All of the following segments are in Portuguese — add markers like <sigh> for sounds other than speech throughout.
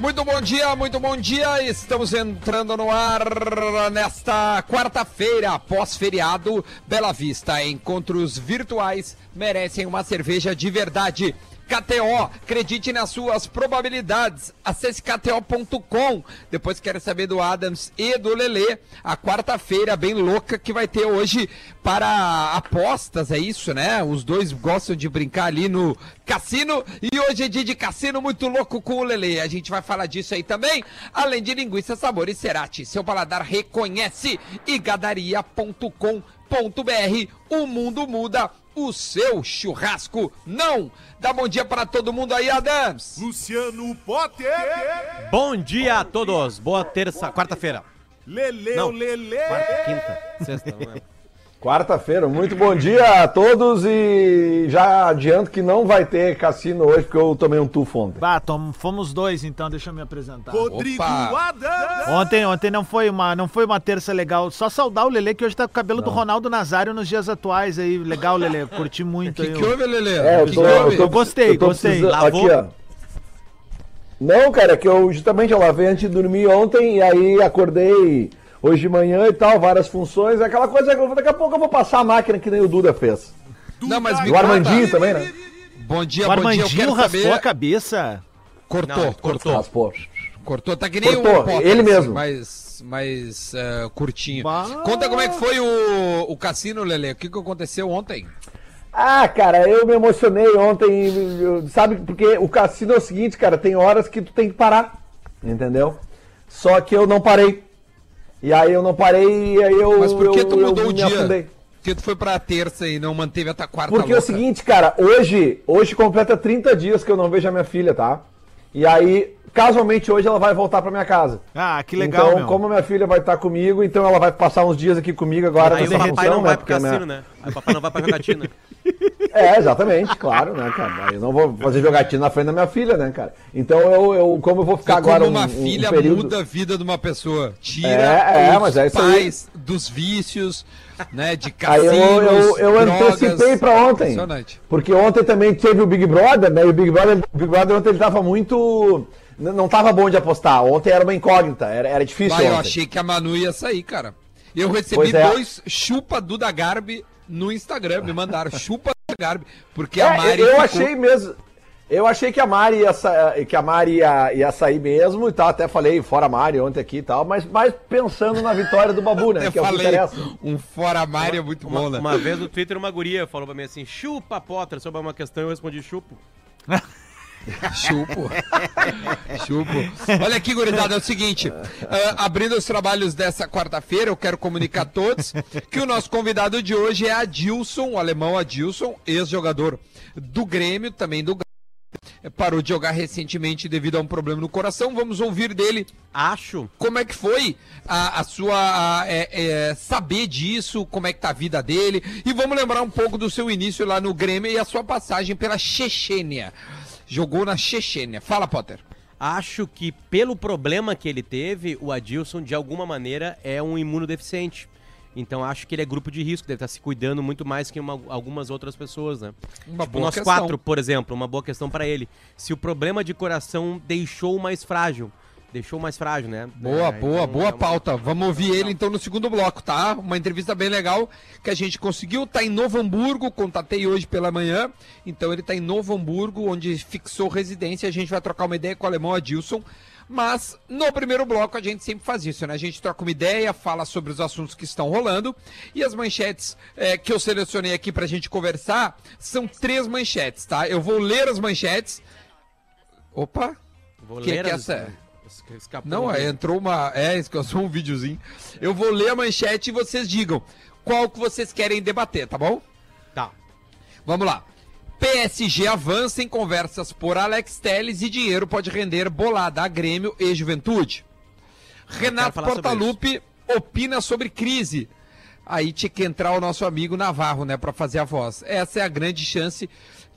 Muito bom dia, muito bom dia. Estamos entrando no ar nesta quarta-feira, pós-feriado. Bela Vista, encontros virtuais merecem uma cerveja de verdade. KTO, acredite nas suas probabilidades. Acesse KTO.com. Depois quero saber do Adams e do Lelê. A quarta-feira bem louca que vai ter hoje para apostas, é isso, né? Os dois gostam de brincar ali no cassino. E hoje é dia de cassino muito louco com o Lelê. A gente vai falar disso aí também. Além de linguiça, sabor e cerati. Seu paladar reconhece. E gadaria.com.br. O mundo muda o seu churrasco não. Dá bom dia para todo mundo aí, Adams. Luciano Potter. Bom dia a todos. Boa terça, quarta-feira. Lele, Não. Lele. Quarta, quinta, sexta, não lembro. Quarta-feira, muito bom dia a todos e já adianto que não vai ter cassino hoje porque eu tomei um tufo ontem. Bah, tom- fomos dois então, deixa eu me apresentar. Rodrigo. Adams. Ontem, ontem não foi uma, não foi uma terça legal. Só saudar o Lelê que hoje tá com o cabelo do Ronaldo Nazário nos dias atuais aí. Legal, Lelê, <laughs> curti muito O que, aí. que houve, Lelê? É, O eu tô, eu tô- Eu gostei, eu gostei. Lavou? Aqui, ó. Não, cara, é que eu justamente eu lavei antes de dormir ontem e aí acordei hoje de manhã e tal, várias funções, aquela coisa que eu- daqui a pouco eu vou passar a máquina que nem o Duda fez. Não, mas o Armandinho também, né? Bom dia, O bom dia. Eu Armandinho quero raspou saber. a cabeça. Cortou, Não, cortou. cortou. Raspou. Cortou, tá que nem Cortou, o Potter, ele assim, mesmo. mais, mais eh, curtinho. Bah. Conta como é que foi o, o cassino, Lelê. O que, que aconteceu ontem? Ah, cara, eu me emocionei ontem, eu- sabe? Porque o cassino é o seguinte, cara, tem horas que tu tem que parar, entendeu? Só que eu não parei. E aí eu não parei e aí eu. Mas por que tu eu- eu mudou o me dia? afundei. Por que tu foi pra terça e não manteve até a quarta Porque é o louca? seguinte, cara, hoje, hoje completa 30 dias que eu não vejo a minha filha, tá? E aí, casualmente hoje ela vai voltar pra minha casa. Ah, que legal, então, meu. como a minha filha vai estar comigo, então ela vai passar uns dias aqui comigo agora Aí o nessa papai função, não vai pro minha- cassino, né? Aí o papai não vai pra <laughs> jogatina. É, exatamente, claro, né, cara? Aí Eu não vou fazer jogatina na frente da minha filha, né, cara? Então eu, eu como eu vou ficar agora como um, uma um filha período... muda a vida de uma pessoa. Tira É, é, os é aí. pais dos vícios, né? De <laughs> Aí cassinos, eu, eu, eu drogas. antecipei pra ontem. Porque ontem também teve o Big Brother, né? E o Big Brother, o Big Brother ontem ele tava muito. Não tava bom de apostar. Ontem era uma incógnita, era, era difícil. Vai, eu achei que a Manu ia sair, cara. Eu recebi é. dois chupa Duda Garbi no Instagram. Me mandaram chupa Garbi. Porque É, a Mari eu ficou- achei mesmo. Eu achei que a Mari ia, sa- que a Mari ia, ia sair mesmo e tal. Até falei fora a Mari ontem aqui e tal, mas mais pensando na vitória do Babu, né? Eu que é o que falei, um fora Mari é muito Uma, bom, né? uma vez no Twitter, uma guria falou pra mim assim: chupa Potter sobre uma questão. Eu respondi: chupo. <laughs> Chupo. Chupo. Olha aqui, gurizada, é o seguinte. ah, abrindo os trabalhos dessa quarta-feira, eu quero comunicar a todos que o nosso convidado de hoje é Adilson, o alemão Adilson, ex-jogador do Grêmio, também do. Parou de jogar recentemente devido a um problema no coração. Vamos ouvir dele Acho. como é que foi a, a sua a, é, é, saber disso, como é que tá a vida dele e vamos lembrar um pouco do seu início lá no Grêmio e a sua passagem pela Chechênia. Jogou na Chechênia. Fala, Potter. Acho que pelo problema que ele teve, o Adilson, de alguma maneira, é um imunodeficiente. Então acho que ele é grupo de risco, deve estar se cuidando muito mais que uma- algumas outras pessoas, né? Uma Tipo, boa nós questão. quatro, por exemplo, uma boa questão pra ele. Se o problema de coração deixou mais frágil, deixou mais frágil, né? Boa, É, boa, então, boa é uma- pauta. Vamos ouvir ele então no segundo bloco, tá? Uma entrevista bem legal que a gente conseguiu. Tá em Novo Hamburgo, contatei hoje pela manhã. Então ele tá em Novo Hamburgo, onde fixou residência. A gente vai trocar uma ideia com o alemão Adilson. Mas no primeiro bloco a gente sempre faz isso, né? A gente troca uma ideia, fala sobre os assuntos que estão rolando. E as manchetes eh, que eu selecionei aqui pra gente conversar são três manchetes, tá? Eu vou ler as manchetes. Opa! Vou Que ler que é as- essa? Es- escapou Não, é, entrou uma. É, sou um videozinho. Eu vou ler a manchete e vocês digam qual que vocês querem debater, tá bom? Tá. Vamos lá. PSG avança em conversas por Alex Telles e dinheiro pode render bolada a Grêmio e Juventude. Renato Portaluppi opina sobre crise. Aí tinha que entrar o nosso amigo Navarro, né, pra fazer a voz. Essa é a grande chance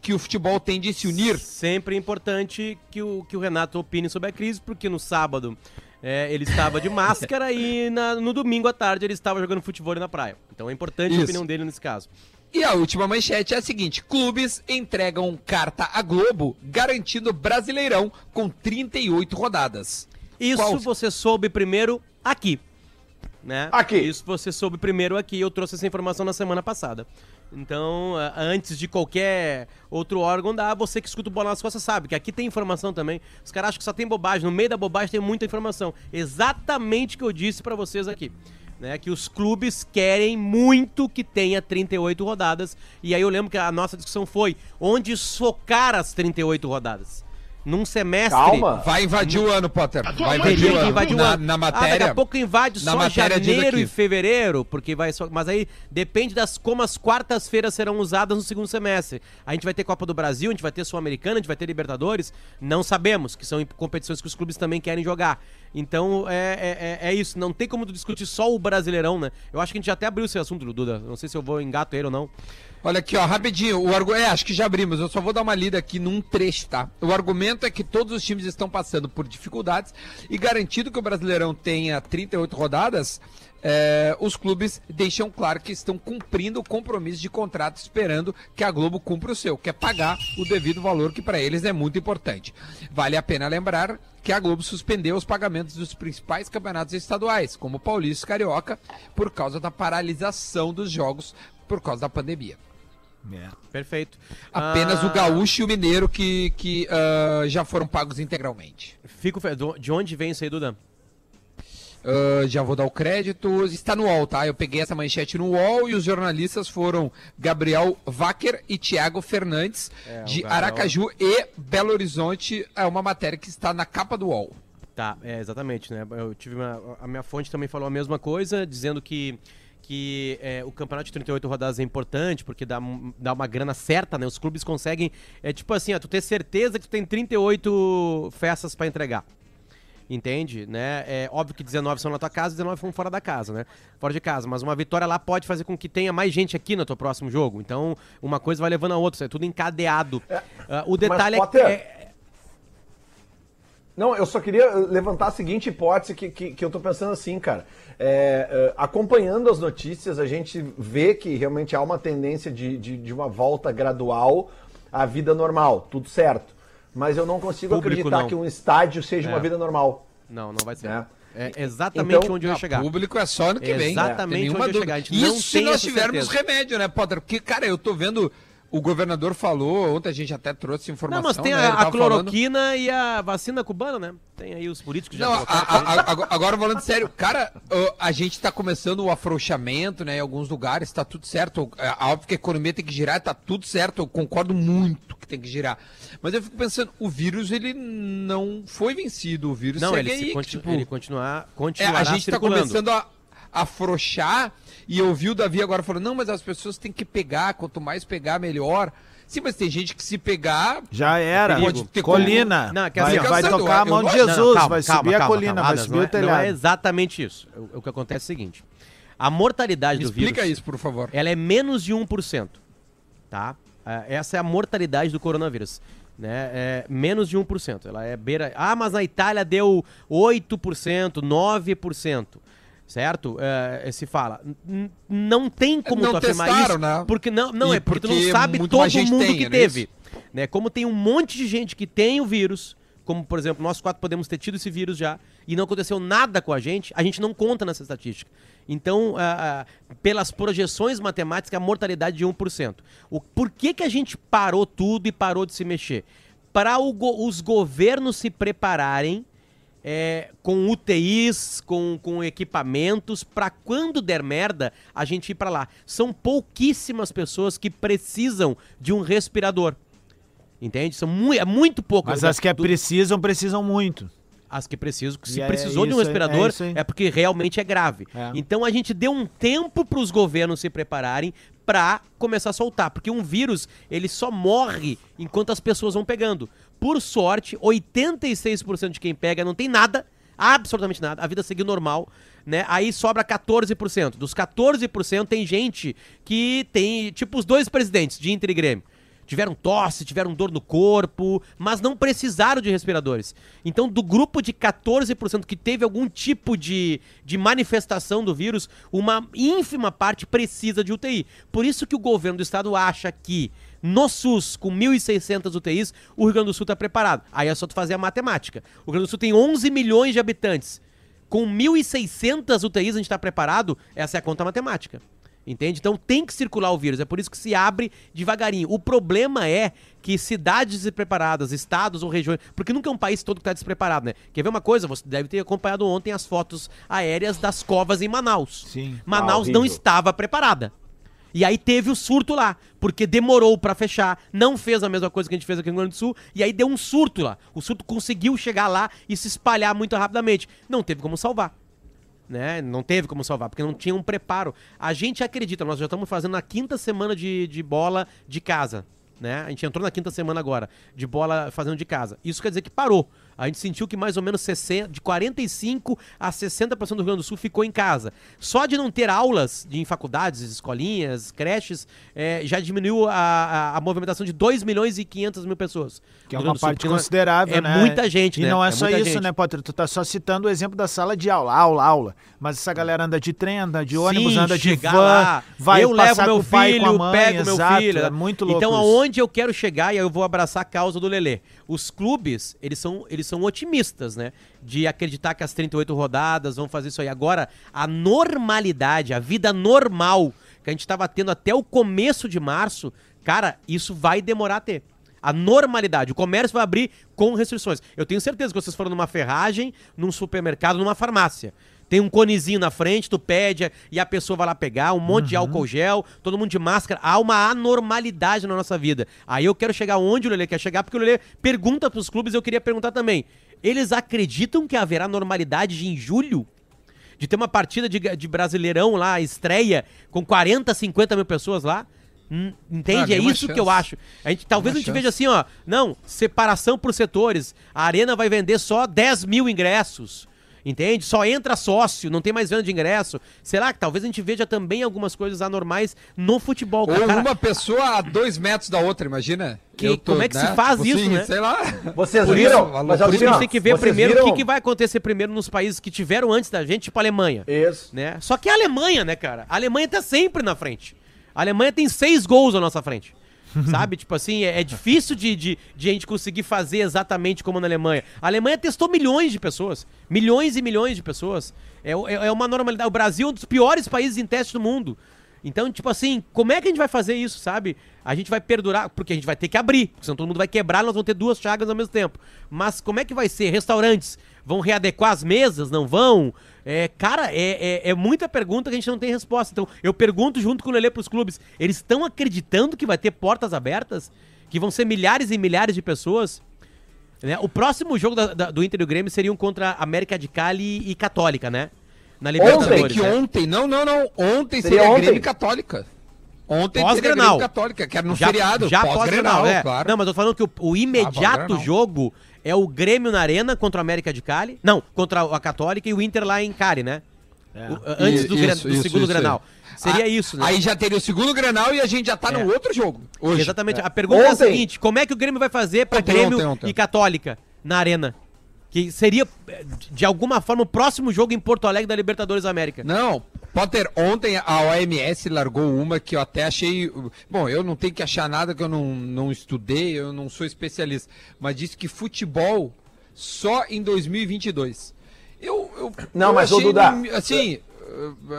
que o futebol tem de se unir. Sempre importante que o, que o Renato opine sobre a crise, porque no sábado é, ele estava de <laughs> máscara e na- no domingo à tarde ele estava jogando futebol na praia. Então é importante Isso. a opinião dele nesse caso. E a última manchete é a seguinte: clubes entregam carta à Globo garantindo Brasileirão com 38 rodadas. Isso Qual? você soube primeiro aqui. Né? Aqui. Isso você soube primeiro aqui. Eu trouxe essa informação na semana passada. Então, antes de qualquer outro órgão dar, você que escuta o Bola nas Costas sabe que aqui tem informação também. Os caras acham que só tem bobagem. No meio da bobagem tem muita informação. Exatamente o que eu disse pra vocês aqui. Né, que os clubes querem muito que tenha 38 rodadas. E aí eu lembro que a nossa discussão foi onde socar as 38 rodadas. Num semestre. Calma. Vai invadir o ano, Potter. Vai invadir o ano. invadir o na, ano. na Ah, matéria. daqui a pouco invade na só janeiro e fevereiro, porque vai só. Mas aí depende das como as quartas-feiras serão usadas no segundo semestre. A gente vai ter Copa do Brasil, a gente vai ter Sul-Americana, a gente vai ter Libertadores. Não sabemos, que são competições que os clubes também querem jogar. Então é, é, é- é isso. Não tem como discutir só o Brasileirão, né? Eu acho que a gente já até abriu esse assunto, Duda. Não sei se eu vou engato ele ou não. Olha aqui, ó, rapidinho. O argu... É, acho que já abrimos. Eu só vou dar uma lida aqui num trecho, tá? O argumento é que todos os times estão passando por dificuldades e garantido que o Brasileirão tenha 38 rodadas, é, os clubes deixam claro que estão cumprindo o compromisso de contrato, esperando que a Globo cumpra o seu, que é pagar o devido valor que para eles é muito importante. Vale a pena lembrar que a Globo suspendeu os pagamentos dos principais campeonatos estaduais, como o Paulista e Carioca, por causa da paralisação dos jogos por causa da pandemia. Perfeito. Apenas Ah, o gaúcho e o mineiro que, que ah, já foram pagos integralmente. Fico De onde vem isso aí, Duda? Ah, já vou dar o crédito. Está no UOL, tá? Eu peguei essa manchete no UOL e os jornalistas foram Gabriel Wacker e Thiago Fernandes, É, de Aracaju e Belo Horizonte. É uma matéria que está na capa do UOL. Tá, é, exatamente, né? Eu tive uma, a minha fonte também falou a mesma coisa, dizendo que, que é, o campeonato de 38 rodadas é importante, porque dá, dá uma grana certa, né? Os clubes conseguem. É tipo assim, ó, tu ter certeza que tu tem 38 festas pra entregar. Entende? Né? É óbvio que 19 são na tua casa e 19 são fora da casa, né? Fora de casa. Mas uma vitória lá pode fazer com que tenha mais gente aqui no teu próximo jogo. Então, uma coisa vai levando a outra. É tudo encadeado. Ah, o detalhe Potter, é, é. Não, eu só queria levantar a seguinte hipótese que, que, que eu tô pensando assim, cara. É, é, acompanhando as notícias, a gente vê que realmente há uma tendência de, de, de uma volta gradual à vida normal, tudo certo. Mas eu não consigo Público, acreditar não. que um estádio seja É. uma vida normal. Não, não vai ser. É. É exatamente Então, onde eu ia chegar. Público é só ano que vem. Exatamente nenhuma onde eu ia chegar. A gente não Isso se tem nós tivermos certeza. remédio, né, Potter? Porque, cara, eu tô vendo. O governador falou, ontem a gente até trouxe informação. Não, mas tem né, a, a tava falando- cloroquina e a vacina cubana, né? Tem aí os políticos já Não, colocaram a- a- agora falando sério, cara, a gente tá começando o afrouxamento, né? Em alguns lugares tá tudo certo. É óbvio que a economia tem que girar, tá tudo certo. Eu concordo muito que tem que girar. Mas eu fico pensando, o vírus ele não foi vencido. O vírus Não, ele, se aí. continu- tipo, ele continuar, é, a gente tá circulando. começando a afrouxar e eu vi o Davi agora falando, não, mas as pessoas têm que pegar, quanto mais pegar, melhor. Sim, mas tem gente que se pegar, Já era. Pode ter colina. Não, quer vai vai tocar a mão de Jesus, Não, calma, vai calma, subir a calma, colina, calma. vai subir o é, telhado. Não é exatamente isso. O, o que acontece é o seguinte. A mortalidade me do vírus... explica isso, por favor. ela é menos de 1%, tá? Ah, Essa é a mortalidade do coronavírus, né? É menos de 1%. Ela é beira... Ah, mas na Itália deu 8%, 9%. Certo? É, se fala. Não tem como Não tu afirmar testaram, isso. né? Porque não, não E é porque, tu porque não sabe todo mundo tem, que é teve. Né? Como tem um monte de gente que tem o vírus, como por exemplo, nós quatro podemos ter tido esse vírus já, e não aconteceu nada com a gente, a gente não conta nessa estatística. Então, ah, ah, pelas projeções matemáticas, a mortalidade de 1%. O, por que, que a gente parou tudo e parou de se mexer? Para go- os governos se prepararem é, com UTIs, com, com equipamentos, para quando der merda, a gente ir para lá. São pouquíssimas pessoas que precisam de um respirador. Entende? São mu é muito pouco. Mas as que precisam, precisam muito. as que precisam, se é precisou de um aí, respirador, é é, porque realmente é grave. É. Então a gente deu um tempo para os governos se prepararem para começar a soltar, porque um vírus, ele só morre enquanto as pessoas vão pegando. Por sorte, 86% de quem pega não tem nada, absolutamente nada, a vida segue normal, né? Aí sobra 14%. Dos 14% tem gente que tem, tipo os dois presidentes de Inter e Grêmio. tiveram tosse, tiveram dor no corpo, mas não precisaram de respiradores. Então, do grupo de 14% que teve algum tipo de, de manifestação do vírus, uma ínfima parte precisa de UTI. Por isso que o governo do estado acha que no SUS, com 1.600 UTIs, o Rio Grande do Sul está preparado. Aí é só tu fazer a matemática. O Rio Grande do Sul tem 11 milhões de habitantes. Com 1.600 UTIs a gente está preparado? Essa é a conta matemática. Entende? Então tem que circular o vírus. É por isso que se abre devagarinho. O problema é que cidades despreparadas, estados ou regiões. Porque nunca é um país todo que está despreparado, né? Quer ver uma coisa? Você deve ter acompanhado ontem as fotos aéreas das covas em Manaus. Sim. Manaus Ah, não estava preparada. E aí teve o surto lá, porque demorou pra fechar, não fez a mesma coisa que a gente fez aqui no Rio Grande do Sul, e aí deu um surto lá. O surto conseguiu chegar lá e se espalhar muito rapidamente. Não teve como salvar. Né? Não teve como salvar, porque não tinha um preparo. A gente acredita, nós já estamos fazendo a quinta semana de, de bola de casa. Né? A gente entrou na quinta semana agora, de bola fazendo de casa. Isso quer dizer que parou. A gente sentiu que mais ou menos 60, de 45 a 60% do Rio Grande do Sul ficou em casa. Só de não ter aulas em faculdades, escolinhas, creches, eh, já diminuiu a, a, a movimentação de 2 milhões e 500 mil pessoas. Que é uma Sul, parte porque não- considerável, é né? muita gente, E né? não é, É só isso, gente. né, Potter? Tu tá só citando o exemplo da sala de aula, aula, aula. Mas essa galera anda de trem, anda de ônibus, Sim, anda de van, lá, vai eu levo meu filho, mãe, pego meu exato, filho. É muito louco Então, isso. aonde eu quero chegar, e aí eu vou abraçar a causa do Lelê. Os clubes, eles são, eles são otimistas, né? De acreditar que as 38 rodadas vão fazer isso aí. Agora, a normalidade, a vida normal que a gente estava tendo até o começo de março, cara, isso vai demorar a ter. A normalidade. O comércio vai abrir com restrições. Eu tenho certeza que vocês foram numa ferragem, num supermercado, numa farmácia. Tem um conezinho na frente, tu pede e a pessoa vai lá pegar, um monte de álcool gel, todo mundo de máscara. Há uma anormalidade na nossa vida. Aí eu quero chegar onde o Lelê quer chegar, porque o Lelê pergunta pros clubes, eu queria perguntar também. Eles acreditam que haverá normalidade em julho? de ter uma partida de, de Brasileirão lá, estreia, com 40, 50 mil pessoas lá. Hum, Entende? Ah, é isso que chance. eu acho. A gente, talvez a gente chance. veja assim, ó. Não, separação por setores. A arena vai vender só 10 mil ingressos. Entende? Só entra sócio, não tem mais venda de ingresso. Será que talvez a gente veja também algumas coisas anormais no futebol? Ou Cara, uma pessoa a dois metros da outra, imagina. Que- Eu como é que se faz isso, né? Sei lá. Vocês Por viram? isso, Mas por assim, isso a gente tem que ver primeiro o viram? que, que vai acontecer primeiro nos países que tiveram antes da gente, tipo a Alemanha. Isso. né? Só que a Alemanha, né, cara? A Alemanha tá sempre na frente. A Alemanha tem seis gols à nossa frente. <laughs> Sabe? Tipo assim, é, é difícil de, de, de a gente conseguir fazer exatamente como na Alemanha. A Alemanha testou milhões de pessoas. Milhões e milhões de pessoas. É, é, é uma normalidade. O Brasil é um dos piores países em teste do mundo. Então, tipo assim, como é que a gente vai fazer isso, sabe? A gente vai perdurar, porque a gente vai ter que abrir, porque senão todo mundo vai quebrar, nós vamos ter duas chagas ao mesmo tempo. Mas como é que vai ser? Restaurantes vão readequar as mesas? Não vão? É, cara, é, é, é muita pergunta que a gente não tem resposta. Então, eu pergunto junto com o Lelê pros clubes, eles estão acreditando que vai ter portas abertas? Que vão ser milhares e milhares de pessoas? Né? O próximo jogo da- da- do Inter e o Grêmio seriam contra América de Cali e Católica, né? Na Ontem, Libertadores. que né? ontem, não, não, não. Ontem Seria seria, ontem? Grêmio e Católica. Ontem seria Pós-Grenal. Grêmio Católica, que era no já, feriado. já pós-Grenal, pós-Grenal, é. claro. Não, mas eu tô falando que o, o imediato pós-Grenal. jogo é o Grêmio na Arena contra o América de Cali. Não, contra a Católica e o Inter lá em Cali, né? O- antes do, Isso, isso, do isso, segundo isso. Grenal. Seria Ah, isso, né? Aí já teria o segundo Grenal e a gente já tá É. no outro jogo. Hoje. Exatamente. A pergunta é a Ontem. seguinte: como é que o Grêmio vai fazer pra Ontem, Grêmio ontem, ontem. e Católica na Arena? Que seria, eh, de alguma forma, o próximo jogo em Porto Alegre da Libertadores da América. Não, Potter, ontem a OMS largou uma que eu até achei. Bom, eu não tenho que achar nada que eu não, não estudei, eu não sou especialista, mas disse que futebol só em 2022. Eu, eu, Não, eu mas, achei, Duda, assim.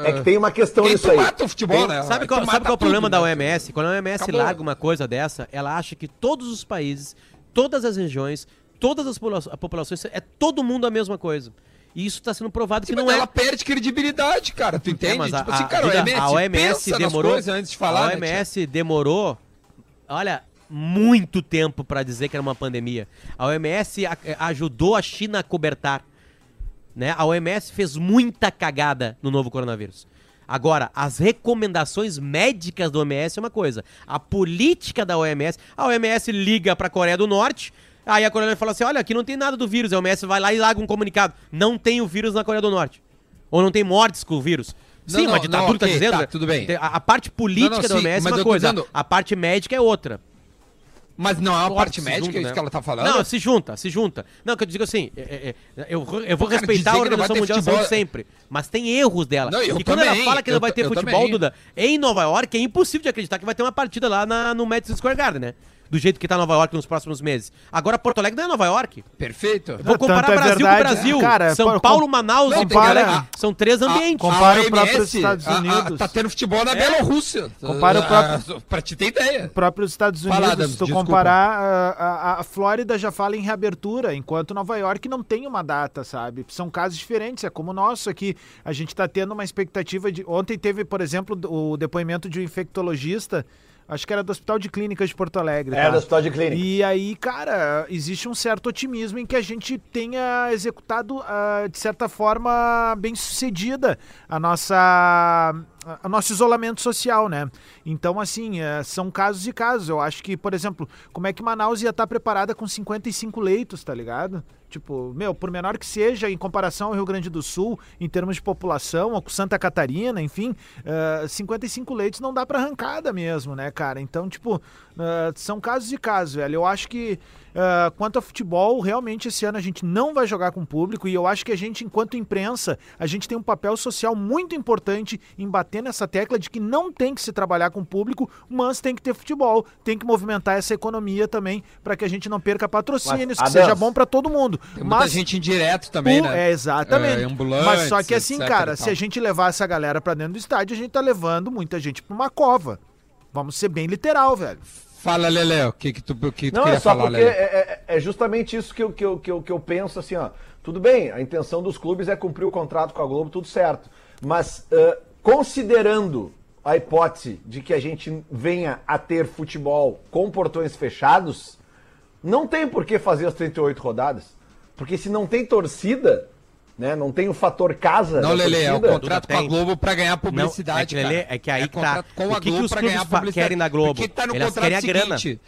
É que tem uma questão nisso aí. mata o futebol, Tem- né? Sabe qual, mata sabe qual é o tudo, problema da né? OMS? Quando a OMS Acabou. larga uma coisa dessa, ela acha que todos os países, todas as regiões, todas as populações, é todo mundo a mesma coisa. E isso está sendo provado Sim, que não é. ela perde credibilidade, cara. Tu entende? É, mas a, tipo assim, cara, a OMS, a OMS demorou. antes de falar, a né? OMS demorou, olha, muito tempo para dizer que era uma pandemia. A OMS a- ajudou a China a cobertar. Né? A OMS fez muita cagada no novo coronavírus. Agora, as recomendações médicas da OMS é uma coisa. A política da OMS, a OMS liga para a Coreia do Norte, aí a Coreia do fala assim: olha, aqui não tem nada do vírus. A OMS vai lá e larga um comunicado: não tem o vírus na Coreia do Norte. Ou não tem mortes com o vírus. Não, Sim, não, uma ditadura não, tá ok, dizendo. tá, tudo bem. A, a parte política Não, não, sim, OMS mas é uma coisa, dizendo- a parte médica é outra. Mas não é uma parte médica, junta, é isso né? que ela tá falando? Não, se junta, se junta. Não, que eu digo assim, é, é, é, eu, eu vou Cara, respeitar a Organização Mundial da Saúde sempre, mas tem erros dela. Não, e quando ela também, fala que não vai ter futebol, também. Duda, em Nova York, é impossível de acreditar que vai ter uma partida lá na- no Madison Square Garden, né? Do jeito que tá Nova York nos próximos meses. Agora, Porto Alegre não é Nova York. Perfeito. Vou comparar tanto é Brasil verdade, com Brasil. cara, São Paulo, com- Manaus e Porto Alegre. São três ambientes. com- Compara o próprio Estados a- a- Unidos. tá tendo futebol na É. Bielorrússia. Compara o Ah, próprio- Pra te ter ideia. próprios Estados Fala, Unidos, Adams, se tu desculpa. comparar, a, a- a Flórida já fala em reabertura, enquanto Nova York não tem uma data, sabe? São casos diferentes, é como o nosso aqui. A gente tá tendo uma expectativa de. Ontem teve, por exemplo, o depoimento de um infectologista, acho que era do Hospital de Clínicas de Porto Alegre. É, tá? do Hospital de Clínica. E aí, cara, existe um certo otimismo em que a gente tenha executado, ah, de certa forma, bem sucedida a nossa, a nosso isolamento social, né? Então, assim, eh, são casos e casos. Eu acho que, por exemplo, como é que Manaus ia estar preparada com 55 leitos, tá ligado? Tipo, meu, por menor que seja, em comparação ao Rio Grande do Sul, em termos de população, ou com Santa Catarina, enfim, eh, 55 leitos não dá pra arrancada mesmo, né, cara? Então, tipo, eh, são casos e casos, velho. Eu acho que, eh, quanto a futebol, realmente esse ano a gente não vai jogar com público e eu acho que a gente, enquanto imprensa, a gente tem um papel social muito importante em bater nessa tecla de que não tem que se trabalhar com público, mas tem que ter futebol, tem que movimentar essa economia também para que a gente não perca patrocínios, Mas, que seja bom para todo mundo. Tem muita mas gente indireto também, o- né? É, exatamente. É, Mas só que assim, cara, se a gente levar essa galera pra dentro do estádio, a gente tá levando muita gente pra uma cova. Vamos ser bem literal, velho. Fala, Lele, o que que tu, que tu Não, queria é só falar, porque é, é- é justamente isso que eu, que, eu, que, eu, que eu penso assim, ó. Tudo bem, a intenção dos clubes é cumprir o contrato com a Globo, tudo certo. Mas ãh, considerando a hipótese de que a gente venha a ter futebol com portões fechados, não tem por que fazer as 38 rodadas. Porque se não tem torcida, né? Não tem o fator casa. Não, Lele, é o contrato com a. Globo pra ganhar Não, publicidade, é que, Lelê, é que aí que tá. contrato com a que que Globo os pra ganhar publicidade. querem na Globo? Porque tá no Eles contrato querem a grana. seguinte.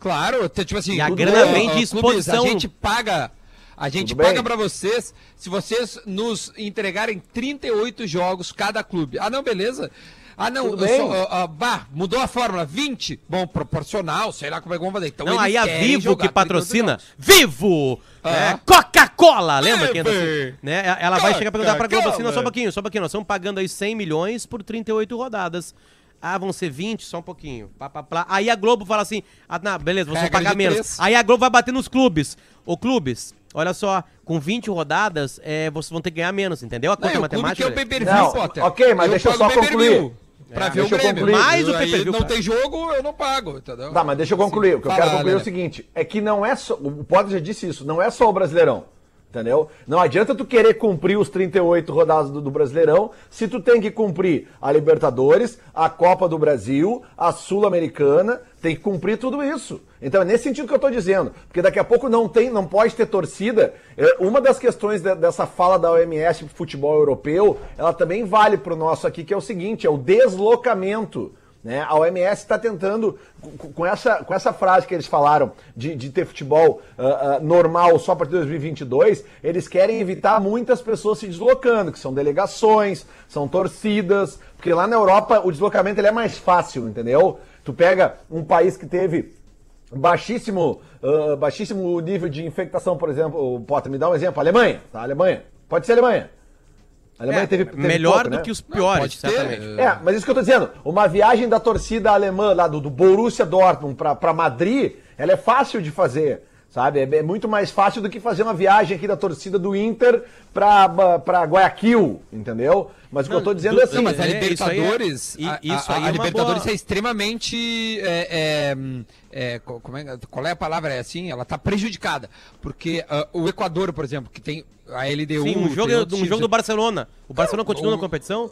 Claro, tipo assim, E a grana vem de clubes, exposição. A gente paga, a gente Tudo paga bem. pra vocês se vocês nos entregarem 38 jogos cada clube. Ah, não, beleza. Ah, não, Tudo eu bem. só, ah, ah, bah, mudou a fórmula, 20? Bom, proporcional, sei lá como é que vamos fazer. Então Não, aí a Vivo jogar que patrocina. 38 Vivo! Ah. né? Coca-Cola! Lembra quem é assim? Né? Ela vai chegar pra perguntar pra Globo assim, não, só um pouquinho, só um pouquinho. Nós estamos pagando aí 100 milhões por 38 rodadas. Ah, vão ser 20? Só um pouquinho. Pá, pá, pá. Aí a Globo fala assim, ah, não, beleza, vocês vão Regra pagar menos. Aí a Globo vai bater nos clubes. Ô, clubes, olha só, com 20 rodadas, é, vocês vão ter que ganhar menos, entendeu? A Não, conta o clube matemática. que é o velho? pay-per-view, Não, Potter. ok, mas deixa eu só pay-per-view concluir. Pra É, ver o deixa Grêmio. concluir. Mais o pay-per-view, Não cara. tem jogo, eu não pago, entendeu? Tá, mas deixa eu concluir. O que eu quero concluir é o seguinte: é que não é só. O Potter já disse isso, não é só o Brasileirão. Entendeu? Não adianta tu querer cumprir os 38 rodadas do, do Brasileirão se tu tem que cumprir a Libertadores, a Copa do Brasil, a Sul-Americana, tem que cumprir tudo isso. Então é nesse sentido que eu tô dizendo. Porque daqui a pouco não tem, não pode ter torcida. É, uma das questões de- dessa fala da OMS pro futebol europeu, ela também vale pro nosso aqui, que é o seguinte: é o deslocamento. Né? A OMS está tentando, com- essa, com essa frase que eles falaram de, de ter futebol ah, ah, normal só a partir de 2022, eles querem evitar muitas pessoas se deslocando, que são delegações, são torcidas, porque lá na Europa o deslocamento ele é mais fácil, entendeu? Tu pega um país que teve baixíssimo, ah, baixíssimo nível de infectação, por exemplo, Potter, me dá um exemplo, Alemanha, tá? Alemanha, pode ser Alemanha. A Alemanha É, teve, teve melhor pouco, do né? que os piores, ter. certamente. É, mas isso que eu tô dizendo. Uma viagem da torcida alemã lá do, do Borussia Dortmund pra, pra Madrid, ela é fácil de fazer, sabe? É, é muito mais fácil do que fazer uma viagem aqui da torcida do Inter pra, pra Guayaquil, entendeu? Mas o que eu tô dizendo é assim. Não, mas a É, isso aí é- Libertadores, a- isso a, é Libertadores boa- é extremamente, é, é, é, co- como é, qual é a palavra? É assim, ela tá prejudicada, porque ah, o Equador, por exemplo, que tem a LDU, Sim, um jogo, um jogo do Barcelona. O Barcelona continua o- na competição?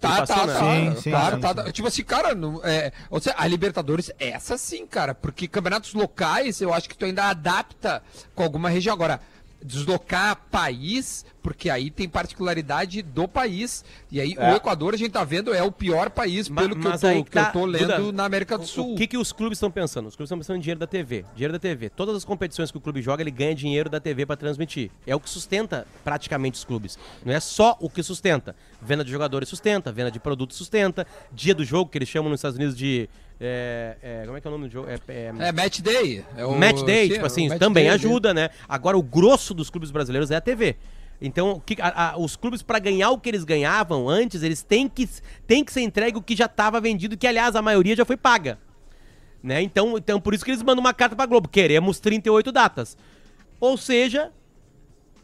Tá, tá, né? tá. Sim, sim, claro, sim, tá, sim. tá. Tipo assim, cara, não- é, ou seja, a Libertadores, essa sim, cara, porque campeonatos locais, eu acho que tu ainda adapta com alguma região. Agora, deslocar país, porque aí tem particularidade do país. E aí É. o Equador, a gente tá vendo, é o pior país, Ma- pelo que, eu mas tô, aí que tá, eu tô lendo Duda, na América do O- Sul. O que, que os clubes estão pensando? Os clubes estão pensando em dinheiro da TV. Dinheiro da TV. Todas as competições que o clube joga, ele ganha dinheiro da TV para transmitir. É o que sustenta praticamente os clubes. Não é só o que sustenta. Venda de jogadores sustenta, venda de produtos sustenta, dia do jogo, que eles chamam nos Estados Unidos de É, é, como é que é o nome do jogo? É, é, É match day. É o- match day, sim, tipo é assim, também day ajuda, né? Agora, o grosso dos clubes brasileiros é a TV. Então, que- a- a- os clubes, pra ganhar o que eles ganhavam antes, eles têm que, têm que ser entregue o que já estava vendido, que, aliás, a maioria já foi paga. Né? Então, então, por isso que eles mandam uma carta pra Globo. Queremos 38 datas. Ou seja,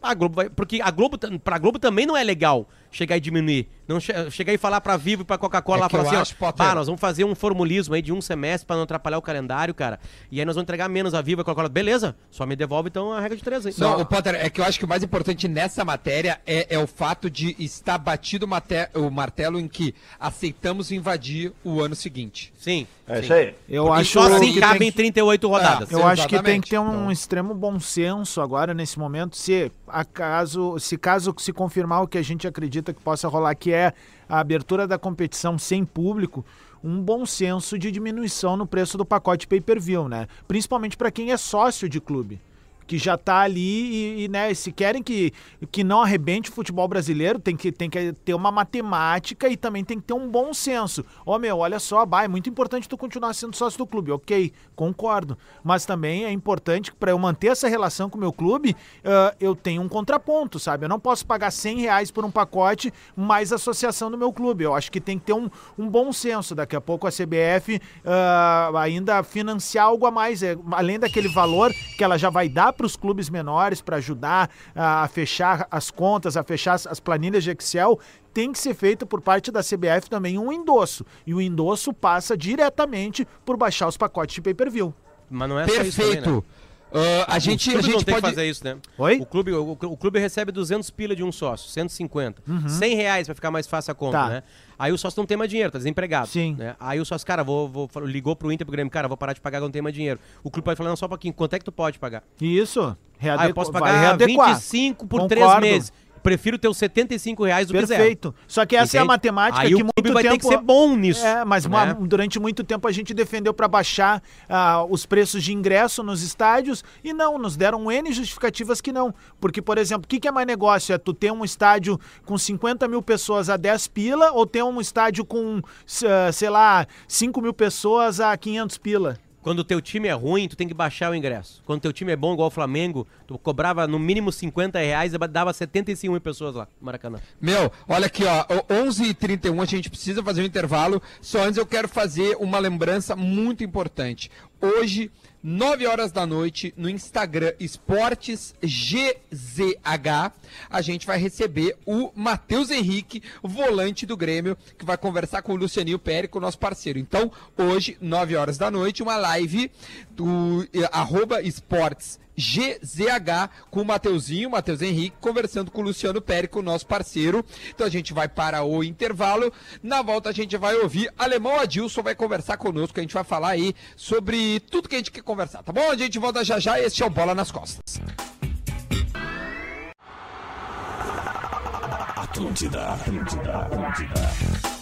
a Globo vai. Porque a Globo, pra Globo também não é legal chegar e diminuir. Não che- chegar e falar pra Vivo e pra Coca-Cola É lá falar assim, acho, ó, Potter- "Bah, nós vamos fazer um formulismo aí de um semestre pra não atrapalhar o calendário, cara. E aí nós vamos entregar menos a Vivo e a Coca-Cola. Beleza, só me devolve então a regra de três aí. Não, o Potter, é que eu acho que o mais importante nessa matéria é, é o fato de estar batido o martelo em que aceitamos invadir o ano seguinte. Sim. É isso aí. Eu Porque acho só assim cabem tem que- 38 rodadas. Eu acho que tem que ter um Então- extremo bom senso agora nesse momento, se acaso, se caso se confirmar o que a gente acredita que possa rolar, que é a abertura da competição sem público, um bom senso de diminuição no preço do pacote pay-per-view, né? Principalmente para quem é sócio de clube. Que já tá ali e, e, né, se querem que, que não arrebente o futebol brasileiro, tem que, tem que ter uma matemática e também tem que ter um bom senso. Ó, meu, olha só, bah, é muito importante tu continuar sendo sócio do clube. Ok, concordo. Mas também é importante para eu manter essa relação com o meu clube, ah, eu tenho um contraponto, sabe? Eu não posso pagar 100 reais por um pacote mais associação do meu clube. Eu acho que tem que ter um, um bom senso. Daqui a pouco a CBF ah, ainda financiar algo a mais, é, além daquele valor que ela já vai dar para os clubes menores para ajudar a fechar as contas, a fechar as, as planilhas de Excel. Tem que ser feito por parte da CBF também um endosso. E o endosso passa diretamente por baixar os pacotes de pay-per-view. Mas não é só isso também, né? Ah, a gente, Os a clubes gente não tem pode. que fazer isso, né? Oi? O clube, o, o clube recebe 200 pila de um sócio, 150. 100 reais pra ficar mais fácil a conta, Tá. né? Aí o sócio não tem mais dinheiro, tá desempregado. Sim. Né? Aí o sócio, cara, vou, vou, ligou pro Inter, pro Grêmio, cara, vou parar de pagar, não tem mais dinheiro. O clube pode falar, não, só um pouquinho, quanto é que tu pode pagar? Isso. Readequ... Ah, eu posso pagar readequar. 25 por 3 Concordo. meses. Prefiro ter os 75 reais do que zero. Perfeito. Só que essa é a matemática Aí que muito vai tempo... ter que ser bom nisso. É, mas né? durante muito tempo a gente defendeu para baixar ah, os preços de ingresso nos estádios e não, nos deram N justificativas que não. Porque, por exemplo, o que, que é mais negócio? É tu ter um estádio com 50 mil pessoas a 10 pila ou ter um estádio com, ah, sei lá, 5 mil pessoas a 500 pila? Quando o teu time é ruim, tu tem que baixar o ingresso. Quando o teu time é bom, igual o Flamengo, tu cobrava no mínimo 50 reais e dava 75 mil pessoas lá no Maracanã. Meu, olha aqui, ó, o 11h31 a gente precisa fazer um intervalo. Só antes eu quero fazer uma lembrança muito importante. Hoje, 9 horas da noite, no Instagram Esportes GZH, a gente vai receber o Matheus Henrique, volante do Grêmio, que vai conversar com o Lucianinho Périco, nosso parceiro. Então, hoje, 9 horas da noite, uma live do eh, arroba Esportes GZH com o Mateuzinho, Matheus Henrique, conversando com o Luciano Périco, nosso parceiro. Então a gente vai para o intervalo. Na volta a gente vai ouvir Alemão Adilson, vai conversar conosco. A gente vai falar aí sobre tudo que a gente quer conversar, tá bom? A gente volta já já. Este é o Bola nas Costas. Atlântida, Atlântida, Atlântida.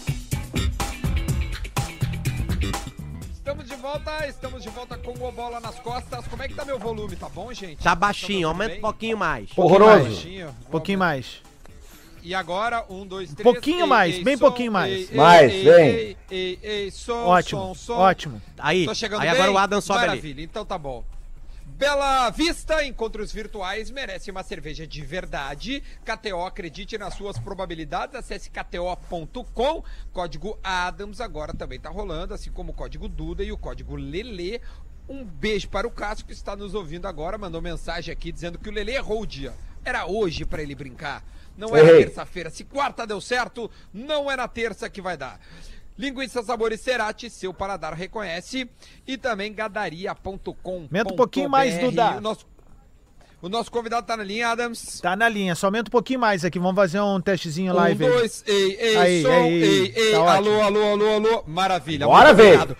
Estamos de volta, estamos de volta com o Bola nas Costas. Como é que tá meu volume? Tá bom, gente? Tá baixinho, Tá aumenta bem? um pouquinho mais. Horroroso. Baixinho. Um pouquinho mais. E agora, um, dois, três. Pouquinho mais, bem som, pouquinho mais. ei, ei, Mais, ei, vem. Ei, ei, ei, som, Ótimo, som, som. ótimo. Aí, Tô chegando aí bem? agora o Adam sobe ali. Maravilha, então tá bom. Bela Vista, encontros virtuais, merece uma cerveja de verdade. KTO, acredite nas suas probabilidades. Acesse kto.com. Código Adams agora também tá rolando, assim como o código Duda e o código Lele. Um beijo para o Cássio que está nos ouvindo agora. Mandou mensagem aqui dizendo que o Lele errou o dia. Era hoje para ele brincar. Não era terça-feira. Se quarta deu certo, não é na terça que vai dar. Linguiça Sabores Cerati, seu paladar reconhece. E também gadaria.com. Aumenta um pouquinho mais, Duda. O nosso, o nosso convidado tá na linha, Adams. Tá na linha, só aumenta um pouquinho mais aqui. Vamos fazer um testezinho Um, live. aí. dois, ei, ei, Aí, som, aí, ei, ei, tá alô, alô, alô, alô. Maravilha. Bora, obrigado.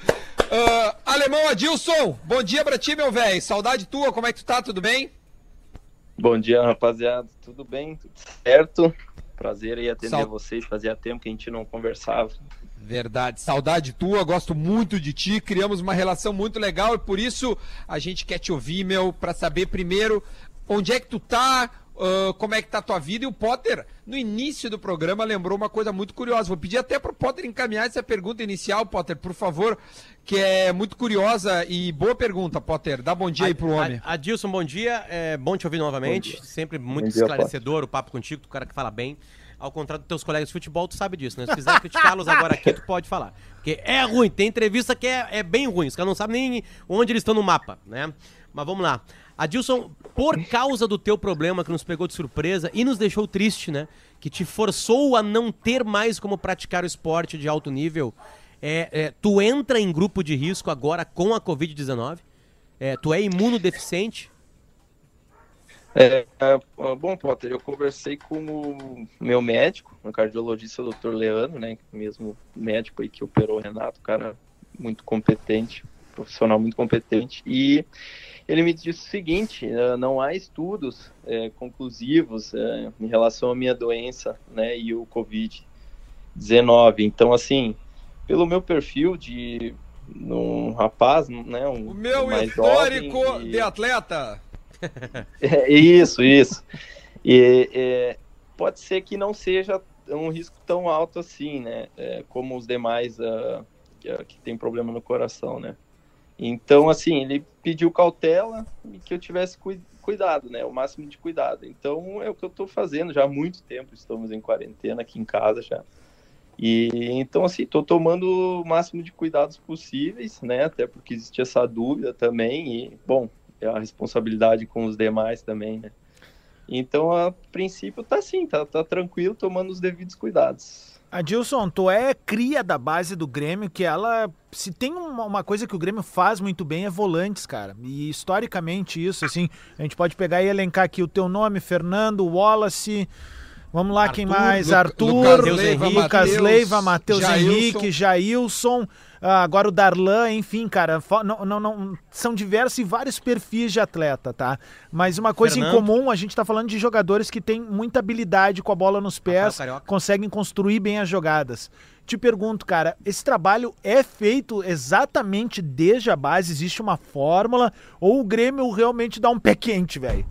Ah, Alemão Adilson, bom dia pra ti, meu velho. Saudade tua, como é que tu tá? Tudo bem? Bom dia, rapaziada. Tudo bem? Tudo certo? Prazer aí atender Sal- vocês. Fazia tempo que a gente não conversava. Verdade, saudade tua, gosto muito de ti, criamos uma relação muito legal e por isso a gente quer te ouvir, meu, pra saber primeiro onde é que tu tá, ah, como é que tá a tua vida. E o Potter, no início do programa, lembrou uma coisa muito curiosa. Vou pedir até pro Potter encaminhar essa pergunta inicial, Potter, por favor, que é muito curiosa e boa pergunta, Potter. Dá bom dia aí pro homem. A- Adilson, bom dia. É bom te ouvir novamente. Sempre muito dia, esclarecedor o papo contigo, tu é cara que fala bem. Ao contrário dos teus colegas de futebol, tu sabe disso, né? Se quiser criticá-los agora aqui, tu pode falar. Porque é ruim, tem entrevista que é, é bem ruim, os caras não sabem nem onde eles estão no mapa, né? Mas vamos lá. Adilson, por causa do teu problema que nos pegou de surpresa e nos deixou triste, né? Que te forçou a não ter mais como praticar o esporte de alto nível, é, é, tu entra em grupo de risco agora com a Covid-19? É, tu é imunodeficiente? É, é, bom, Potter, eu conversei com o meu médico, o cardiologista o Dr. Leandro, né, mesmo médico aí que operou o Renato, cara muito competente, profissional muito competente, e ele me disse o seguinte, eh, não há estudos eh, conclusivos eh, em relação à minha doença, né, e o Covid-19, então assim, pelo meu perfil de um rapaz, né, um, O meu mais histórico jovem e- de atleta. É, isso, isso. E, é, pode ser que não seja um risco tão alto assim, né? É, como os demais ah, que, ah, que tem problema no coração, né? Então, assim, ele pediu cautela e que eu tivesse cui- cuidado, né? O máximo de cuidado. Então, é o que eu estou fazendo já há muito tempo. Estamos em quarentena aqui em casa já. E então, assim, estou tomando o máximo de cuidados possíveis, né? Até porque existe essa dúvida também. E, bom, a responsabilidade com os demais também, né? Então, a princípio, tá assim, tá, tá tranquilo, tomando os devidos cuidados. Adilson, tu é cria da base do Grêmio, que ela. Se tem uma, uma coisa que o Grêmio faz muito bem é volantes, cara. E historicamente isso, assim, a gente pode pegar e elencar aqui o teu nome, Fernando, Wallace. Vamos lá, quem Arthur, mais? Lu- Arthur, Lucas Leiva, Leiva, Matheus, Jailson. Henrique, Jailson, ah, agora o Darlan, enfim, cara, não, não, não- são diversos e vários perfis de atleta, tá? Mas uma coisa Fernando. em comum, a gente tá falando de jogadores que têm muita habilidade com a bola nos pés, conseguem construir bem as jogadas. Te pergunto, cara, esse trabalho é feito exatamente desde a base? Existe uma fórmula? Ou o Grêmio realmente dá um pé quente, velho?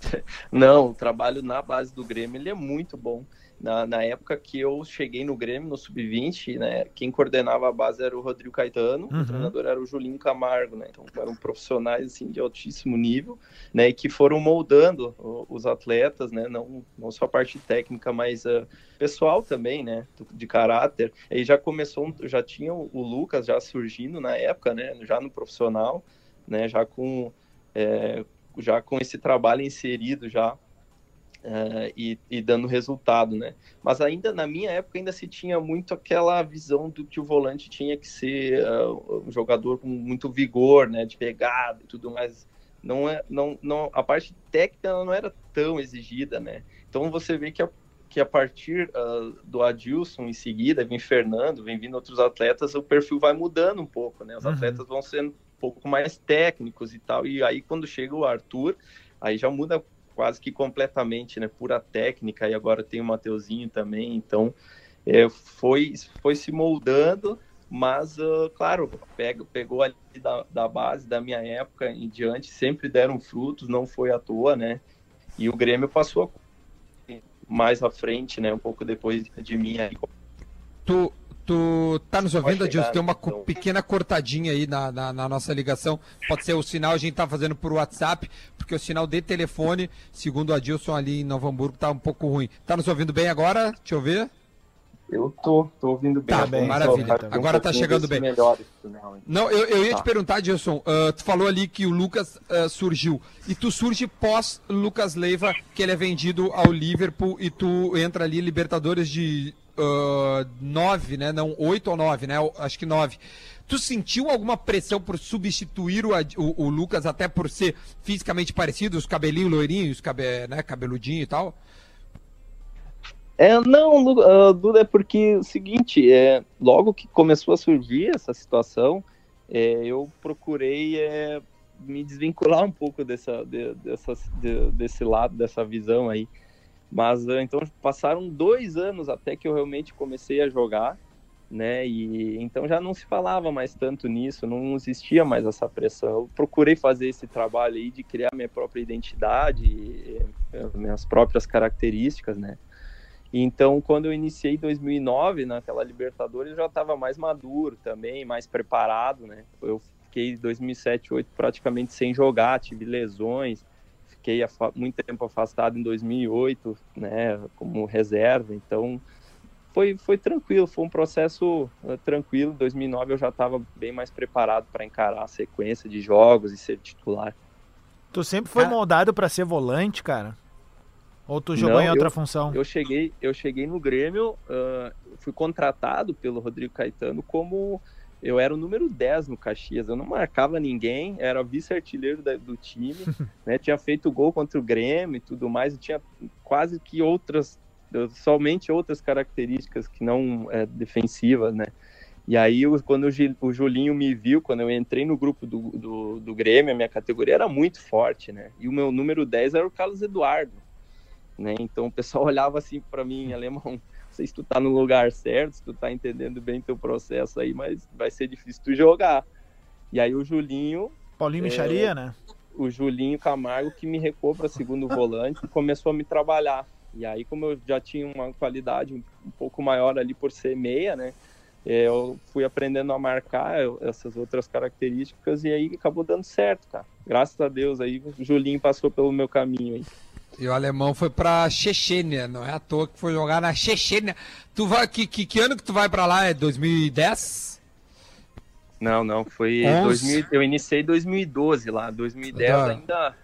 <laughs> Não, o trabalho na base do Grêmio ele é muito bom. Na, na época que eu cheguei no Grêmio, no Sub-20, né, quem coordenava a base era o Rodrigo Caetano, Uhum. o treinador era o Julinho Camargo, né, então eram profissionais, assim, de altíssimo nível, né, e que foram moldando os atletas, né, não, não só a parte técnica, mas ah, pessoal também, né, de caráter. Aí já começou, já tinha o o Lucas já surgindo na época, né, já no profissional, né, já com, é, já com esse trabalho inserido já, eh, e, e dando resultado, né? Mas ainda na minha época ainda se tinha muito aquela visão do que o volante tinha que ser ah, um jogador com muito vigor, né? De pegada e tudo mais. Não é, não, não, a parte técnica não era tão exigida, né? Então você vê que a, que a partir ah, do Adilson em seguida, vem Fernando, vem vindo outros atletas, o perfil vai mudando um pouco, né? Os Uhum. atletas vão sendo um pouco mais técnicos e tal. E aí quando chega o Arthur, aí já muda quase que completamente, né? Pura técnica, e agora tem o Mateuzinho também, então é, foi, foi se moldando, mas, ah, claro, pega, pegou ali da, da base da minha época em diante, sempre deram frutos, não foi à toa, né? E o Grêmio passou mais à frente, né? Um pouco depois de mim aí. Tu, tu tá nos ouvindo, Adilson? Tem uma então. pequena cortadinha aí na, na, na nossa ligação. Pode ser o sinal, a gente tá fazendo por WhatsApp, porque o sinal de telefone, segundo o Adilson ali em Novo Hamburgo, tá um pouco ruim. Tá nos ouvindo bem agora? Deixa eu ver. Eu tô, tô ouvindo bem. Tá bem, maravilha. um Agora tá pouquinho chegando bem. Melhor. Não, eu, eu ia te Tá. perguntar, Adilson, ah, tu falou ali que o Lucas ah, surgiu. E tu surge pós Lucas Leiva, que ele é vendido ao Liverpool e tu entra ali Libertadores de ah, nove, né? Não, oito ou nove, né? Acho que nove. Tu sentiu alguma pressão por substituir o, o- o Lucas, até por ser fisicamente parecido, os cabelinhos loirinhos, cabe, né, cabeludinho e tal? É, não, ah, Duda, é porque é o seguinte, é, logo que começou a surgir essa situação, é, eu procurei é, me desvincular um pouco dessa, de- dessa, de- desse lado, dessa visão aí. Mas ah, então passaram dois anos até que eu realmente comecei a jogar, né? E então já não se falava mais tanto nisso, não existia mais essa pressão. Eu procurei fazer esse trabalho aí de criar minha própria identidade, e, eh, minhas próprias características, né? Então, quando eu iniciei em 2009 naquela Libertadores, eu já estava mais maduro também, mais preparado, né? Eu fiquei 2007, 2008 praticamente sem jogar, tive lesões, fiquei muito tempo afastado em 2008, né, como reserva, então foi, foi tranquilo, foi um processo eh, tranquilo. Em 2009 eu já estava bem mais preparado para encarar a sequência de jogos e ser titular. Tu sempre foi moldado pra ser volante, cara? Ou tu jogou Não, em outra eu- função? Eu cheguei, eu cheguei no Grêmio, ah, fui contratado pelo Rodrigo Caetano como eu era o número 10 no Caxias. Eu não marcava ninguém, era vice-artilheiro do time, <laughs> né? Tinha feito gol contra o Grêmio e tudo mais, e tinha quase que outras, somente outras características que não é, defensivas, né? E aí, quando o Julinho me viu, quando eu entrei no grupo do, do, do Grêmio, a minha categoria era muito forte, né? E o meu número 10 era o Carlos Eduardo né? Então o pessoal <laughs> olhava assim para mim, alemão, sei se tu tá no lugar certo, se tu tá entendendo bem teu processo aí, mas vai ser difícil tu jogar. E aí o Julinho, Paulinho É, Micharia, né? o Julinho Camargo que me recou para segundo volante e começou a me trabalhar. E aí como eu já tinha uma qualidade um, pouco maior ali por ser meia, né? é, Eu fui aprendendo a marcar essas outras características e aí acabou dando certo, cara. Graças a Deus aí o Julinho passou pelo meu caminho aí. E o alemão foi pra Chechênia, não é à toa que foi jogar na Chechênia. Tu vai, que, que, que ano que tu vai pra lá? É 2010? Não, não, foi 11? 2000, eu iniciei em 2012 lá, 2010 Tá. ainda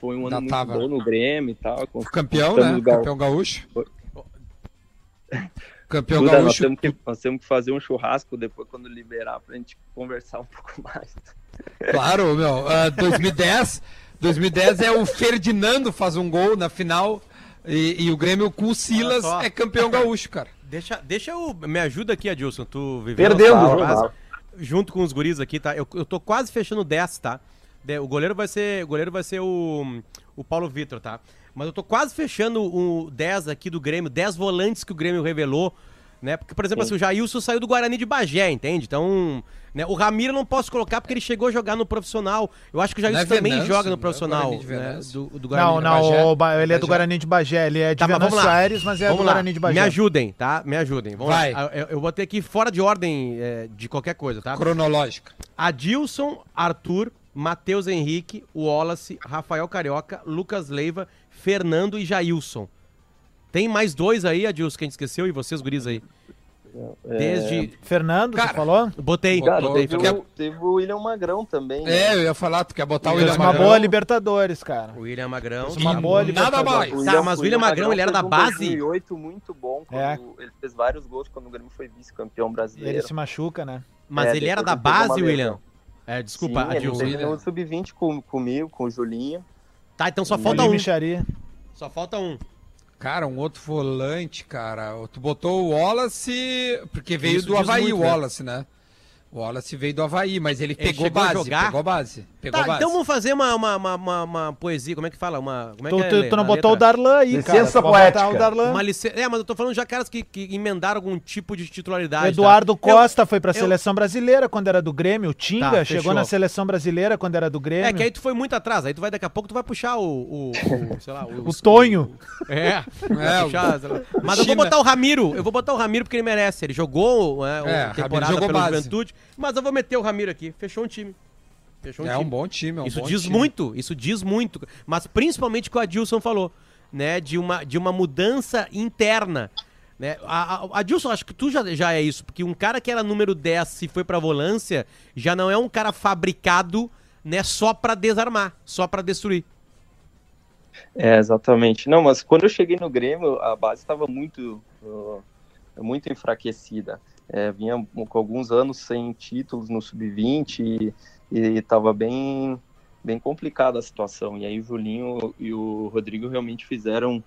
foi um Ainda ano muito tava. bom no Grêmio e tal. com- Campeão, né? Campeão gaúcho. Foi. Campeão Duda, nós gaúcho. temos, que, nós temos que fazer um churrasco depois quando liberar pra gente conversar um <laughs> pouco mais. Claro, meu. ah, 2010. 2010 é o Ferdinando faz um gol na final. E, e o Grêmio com o Silas é campeão gaúcho, cara. Deixa, deixa eu. Me ajuda aqui, Adilson. Tu viveu Perdendo. fase fala. junto com os guris aqui, tá? Eu, eu tô quase fechando 10, tá? O goleiro vai ser, o goleiro vai ser o, o Paulo Vitor, tá? Mas eu tô quase fechando o 10 aqui do Grêmio, 10 volantes que o Grêmio revelou, né? Porque, por exemplo, assim, o Jailson saiu do Guarani de Bagé, entende? Então, né? o Ramiro eu não posso colocar porque ele chegou a jogar no profissional. Eu acho que o Jailson Não é também Venâncio, joga não é no profissional, Guarani de né? Do, do Guarani Não, de não, Bagé? o Ba- ele é do. Guarani de Bagé. Ele é de Tá, mas Venâncio lá. Aires, mas é Vamos do lá. Guarani de Bagé. Me ajudem, tá? Me ajudem. Vamos Vai. lá. Eu, eu vou ter aqui fora de ordem é, de qualquer coisa, tá? Cronológica. Adilson, Arthur, Matheus Henrique, Wallace, Rafael Carioca, Lucas Leiva, Fernando e Jailson. Tem mais dois aí, Adilson, que a gente esqueceu, e vocês, guris aí. Desde. Fernando, Cara, tu falou? Botei, Cara, botei. teve, quer- o, teve o William Magrão também. né? É, eu ia falar, tu quer botar o William uma Magrão? boa Libertadores, cara. William Magrão. Uma boa Nada Libertadores. mais. Tá, mas o William Magrão, ele era da um base? 2008 muito bom. Quando É. Ele fez vários gols quando o Grêmio foi vice-campeão brasileiro. Ele se machuca, né? Mas É, ele era da ele base, uma William? É, desculpa, Sim, ele Adilson. William. no sub-20 com, comigo, com o Julinho. Tá, então só falta um. Micharia. Só falta um. Cara, um outro volante, cara. Tu botou o Wallace, porque veio Isso do Havaí muito, o né? Wallace, né? O Wallace veio do Havaí, mas ele, pegou chegou a base. Pegou base. Pegou Tá, base. então vamos fazer uma, uma, uma, uma- uma poesia, como é que fala? Uma, como é Tu, que é, tu- não na botou o letra? Darlan aí, cara. Licença botar poética. o Darlan. Uma lice... É, mas eu tô falando já caras que, que emendaram algum tipo de titularidade. Eduardo tá? Costa foi pra eu- seleção brasileira quando era do Grêmio. O Tinga Tá, chegou fechou. na seleção brasileira quando era do Eu- Grêmio. É que aí tu foi muito atrás. Aí tu vai daqui a pouco tu vai puxar o. o, o, sei lá, o, <laughs> O Tonho. o- é. É, puxar. Mas eu vou botar o Ramiro. Eu vou botar o Ramiro porque ele merece. Ele jogou é, uma É, temporada jogou pela base. Juventude. Mas eu vou meter o Ramiro aqui. Fechou um time. Fechou um É time. um bom time, é um isso bom diz time. muito, isso diz muito. Mas principalmente o que o Adilson falou, né? De uma, de uma mudança interna. Né? A, a, Adilson, acho que tu já, já é isso, porque um cara que era número 10 se foi pra volância, já não é um cara fabricado né, só pra desarmar, só pra destruir. É, exatamente. Não, mas quando eu cheguei no Grêmio, a base estava muito, uh, muito enfraquecida. É, vinha com alguns anos sem títulos no sub-20 e estava bem, bem complicada a situação. E aí o Julinho e o Rodrigo realmente fizeram,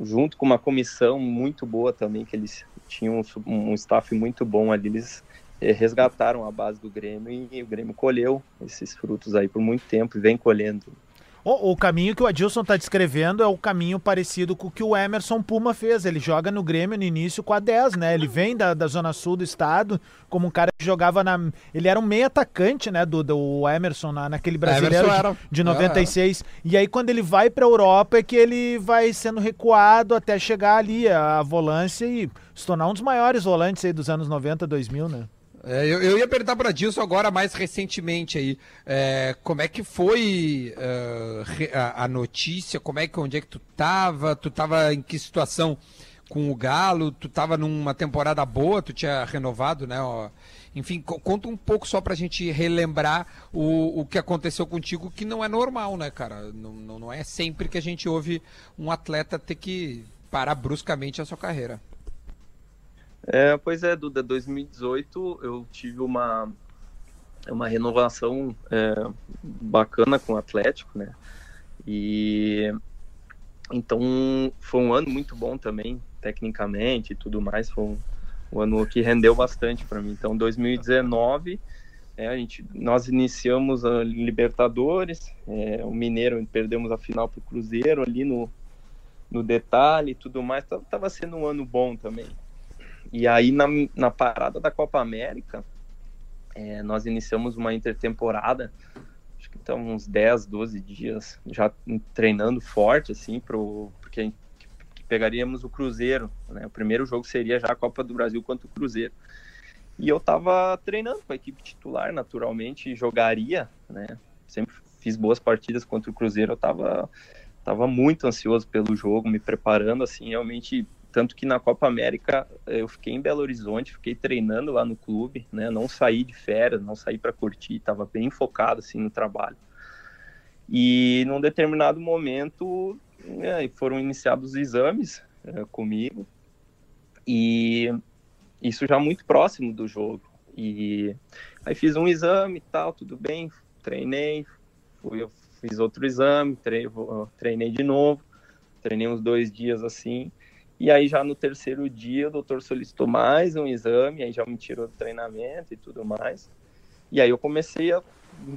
junto com uma comissão muito boa também, que eles tinham um staff muito bom ali, eles eh, resgataram a base do Grêmio e o Grêmio colheu esses frutos aí por muito tempo e vem colhendo. O, o caminho que o Adilson tá descrevendo é o caminho parecido com o que o Emerson Puma fez. Ele joga no Grêmio no início com a 10, né? Ele vem da, da zona sul do estado como um cara que jogava na. Ele era um meio atacante, né? Do, do Emerson, na, naquele brasileiro Emerson era. de, de 96. E aí, quando ele vai pra Europa, é que ele vai sendo recuado até chegar ali a, volância e se tornar um dos maiores volantes aí dos anos 90, 2000, né? É, eu, eu ia perguntar para Dilson agora mais recentemente aí, é, como é que foi re- a, a notícia, como é que onde é que tu tava, tu tava em que situação com o Galo, tu tava numa temporada boa, tu tinha renovado, né? ó. enfim, co- conta um pouco só pra gente relembrar o, o que aconteceu contigo, que não é normal, né, cara? Não, não, não é sempre que a gente ouve um atleta ter que parar bruscamente a sua carreira. É, pois é, Duda, 2018 eu tive uma, uma renovação é, bacana com o Atlético, né? E então foi um ano muito bom também, tecnicamente e tudo mais. Foi um, um ano que rendeu bastante para mim. Então, 2019, é, a gente, nós iniciamos a Libertadores, é, o Mineiro perdemos a final para o Cruzeiro ali no, no detalhe e tudo mais. Tava, tava sendo um ano bom também. E aí, na, na parada da Copa América, é, nós iniciamos uma intertemporada, acho que estamos uns 10, 12 dias já treinando forte, assim, pro, porque gente, pegaríamos o Cruzeiro, né? O primeiro jogo seria já a Copa do Brasil contra o Cruzeiro. E eu tava treinando com a equipe titular, naturalmente, jogaria, né? Sempre fiz boas partidas contra o Cruzeiro, eu tava, tava muito ansioso pelo jogo, me preparando, assim, realmente tanto que na Copa América eu fiquei em Belo Horizonte, fiquei treinando lá no clube, né? Não saí de férias, não saí para curtir, estava bem focado assim no trabalho. E num determinado momento né, foram iniciados os exames é, comigo e isso já muito próximo do jogo. E aí fiz um exame e tal, tudo bem, treinei, fui, fiz outro exame, treinei, treinei de novo, treinei uns dois dias assim. E aí já no terceiro dia o doutor solicitou mais um exame, aí já me tirou do treinamento e tudo mais. E aí eu comecei a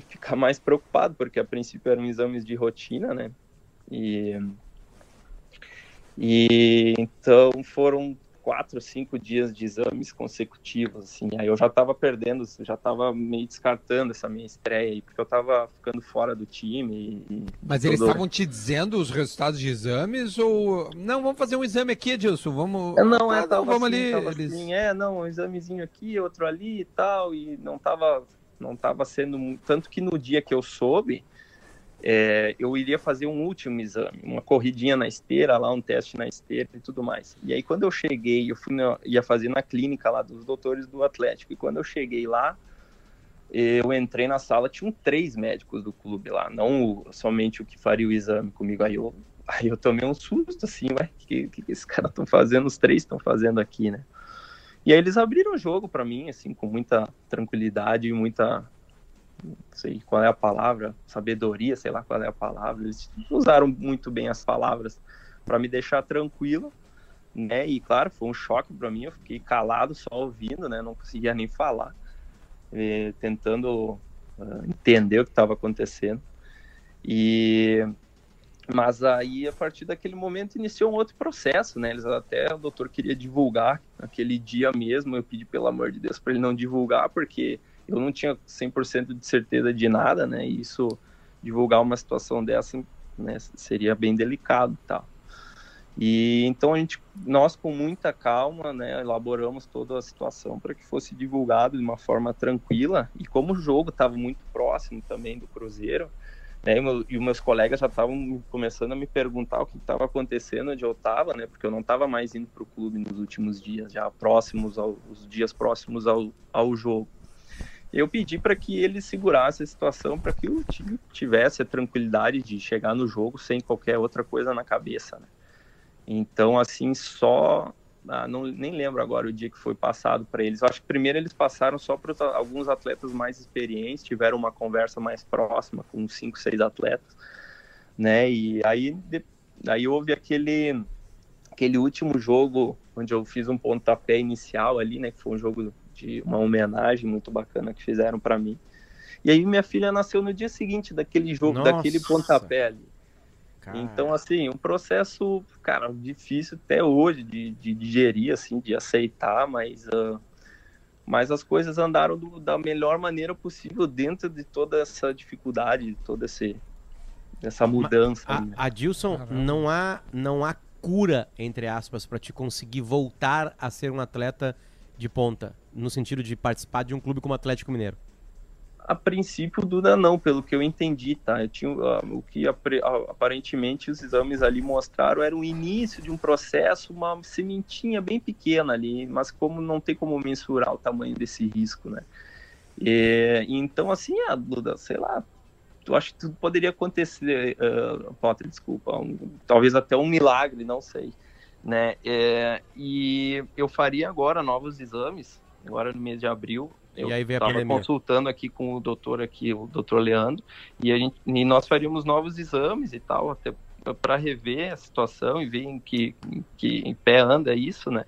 ficar mais preocupado, porque a princípio eram exames de rotina, né? E, e então foram quatro, cinco dias de exames consecutivos, assim. Aí eu já tava perdendo, já tava meio descartando essa minha estreia aí, porque eu tava ficando fora do time. E, Mas eles estavam te dizendo os resultados de exames ou não? Vamos fazer um exame aqui, Edilson. Vamos. É, não, é, Ah, tava vamos assim, ali. tava eles- assim, é, não, um examezinho aqui, outro ali e tal, e não tava, não tava sendo tanto que no dia que eu soube, é, eu iria fazer um último exame, uma corridinha na esteira lá, um teste na esteira e tudo mais. E aí quando eu cheguei, eu fui ia fazer na clínica lá dos doutores do Atlético, e quando eu cheguei lá, eu entrei na sala, tinham três médicos do clube lá, não o- somente o que faria o exame comigo. Aí eu, <laughs> aí eu tomei um susto, assim, ué, o que, que, que esses caras estão fazendo? Os três estão fazendo aqui, né? E aí eles abriram o jogo para mim, assim, com muita tranquilidade e muita, não sei qual é a palavra, sabedoria, sei lá qual é a palavra. Eles usaram muito bem as palavras para me deixar tranquilo, né? E claro, foi um choque para mim, eu fiquei calado só ouvindo, né? Não conseguia nem falar eh, tentando ah, entender o que estava acontecendo. E mas aí a partir daquele momento iniciou um outro processo, né? Eles até o doutor queria divulgar aquele dia mesmo, eu pedi pelo amor de Deus para ele não divulgar porque eu não tinha 100% de certeza de nada, né? E isso divulgar uma situação dessa, né, seria bem delicado, e tal. E então a gente, nós com muita calma, né, elaboramos toda a situação para que fosse divulgado de uma forma tranquila. E como o jogo estava muito próximo também do Cruzeiro, né, e, meu, e meus colegas já estavam começando a me perguntar o que estava acontecendo, onde eu estava, né, porque eu não estava mais indo para o clube nos últimos dias, já próximos aos os dias próximos ao, ao jogo. Eu pedi para que ele segurasse a situação para que o time tivesse a tranquilidade de chegar no jogo sem qualquer outra coisa na cabeça, né? Então, assim, só. Ah, não, nem lembro agora o dia que foi passado para eles. Eu acho que primeiro eles passaram só para alguns atletas mais experientes, tiveram uma conversa mais próxima com cinco, seis atletas, né? E aí, de, aí houve aquele, aquele último jogo onde eu fiz um pontapé inicial ali, né? Que foi um jogo de uma homenagem muito bacana que fizeram para mim. E aí minha filha nasceu no dia seguinte daquele jogo, Nossa. daquele pontapé ali. Então, assim, um processo, cara, difícil até hoje de, de digerir, assim, de aceitar, mas, ah, mas as coisas andaram do- da melhor maneira possível dentro de toda essa dificuldade, toda esse, essa mudança. A, né? Adilson, não há, não há cura, entre aspas, pra te conseguir voltar a ser um atleta de ponta, no sentido de participar de um clube como o Atlético Mineiro. A princípio, Duda, não, pelo que eu entendi, tá? Eu tinha, ah, o que ah, aparentemente os exames ali mostraram era o início de um processo, uma sementinha bem pequena ali, mas como não tem como mensurar o tamanho desse risco, né? É, então, assim, a Duda, sei lá, eu acho que tudo poderia acontecer, uh, Potter, desculpa, um- talvez até um milagre, não sei, né? É, e eu faria agora novos exames, agora no mês de abril. Eu E aí veio a tava pandemia. consultando aqui com o doutor aqui, o doutor Leandro, e, a gente, e nós faríamos novos exames e tal, até para rever a situação e ver em que, em que em pé anda isso, né?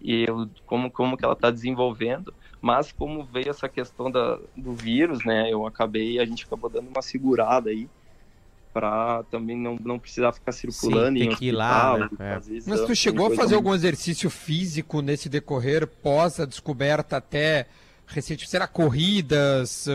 E eu, como, como que ela está desenvolvendo. Mas como veio essa questão da, do vírus, né? Eu acabei, a gente acabou dando uma segurada aí para também não, não precisar ficar circulando Sim, em ter que ir lá, né? e É. Mas exame, tu chegou a fazer algum exercício físico nesse decorrer pós a descoberta até recente, será corridas,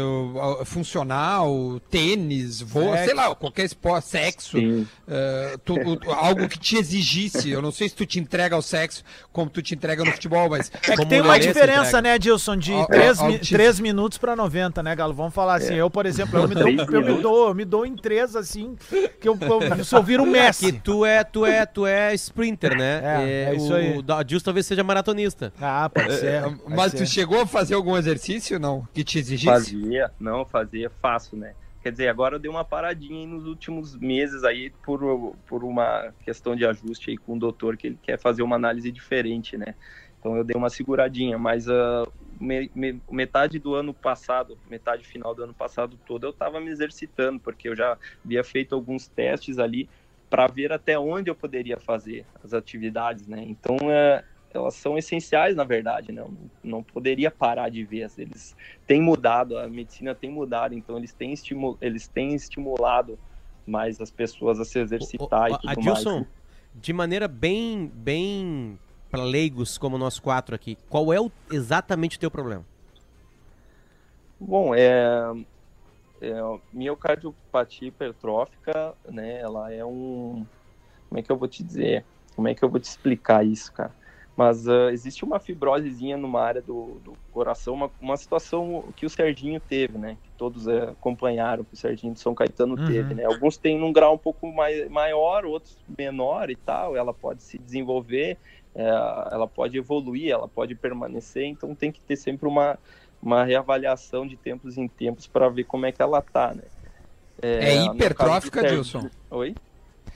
funcional, tênis, voo, Sexo. sei lá, qualquer esporte, sexo, uh, tu- o- algo que te exigisse. Eu não sei se tu te entrega ao sexo como tu te entrega no futebol, mas É que tem uma diferença, né, Dilson, de Ó, ó, 3 ó, o Tis- minutos pra 90, né, Galo? Vamos falar assim. Eu, por exemplo, eu me, dou, eu, me dou, eu me dou em 3, assim, que eu, eu, se eu viro um Messi. Que tu é, tu é, tu é sprinter, né? É, é isso o, aí. O Adilson talvez seja maratonista. Ah, pode ser. pode mas ser. tu chegou a fazer algum exercício não que te exigisse? Fazia, não, fazia fácil, né? Quer dizer, agora eu dei uma paradinha nos últimos meses aí por, por uma questão de ajuste aí com o doutor, que ele quer fazer uma análise diferente, né? Então eu dei uma seguradinha, mas ah, me- me- metade do ano passado, metade final do ano passado todo, eu tava me exercitando, porque eu já havia feito alguns testes ali para ver até onde eu poderia fazer as atividades, né? Então, é, elas são essenciais, na verdade, né? Eu não, não poderia parar de ver. Eles têm mudado, a medicina tem mudado, então eles têm, estimu eles têm estimulado mais as pessoas a se exercitar O- o- e tudo Adilson, mais. de maneira bem, bem para leigos como nós quatro aqui, qual é o, exatamente o teu problema? Bom, é, é miocardiopatia hipertrófica, né? Ela é um, como é que eu vou te dizer? Como é que eu vou te explicar isso, cara? Mas ah, existe uma fibrosezinha numa área do, do coração, uma, uma situação que o Serginho teve, né? Que todos eh, acompanharam, que o Serginho de São Caetano Uhum. teve, né? Alguns têm num grau um pouco mai, maior, outros menor e tal. Ela pode se desenvolver, eh, ela pode evoluir, ela pode permanecer. Então tem que ter sempre uma, uma reavaliação de tempos em tempos para ver como é que ela tá, né? É do hipertrófica, Serginho- Dilson? Oi?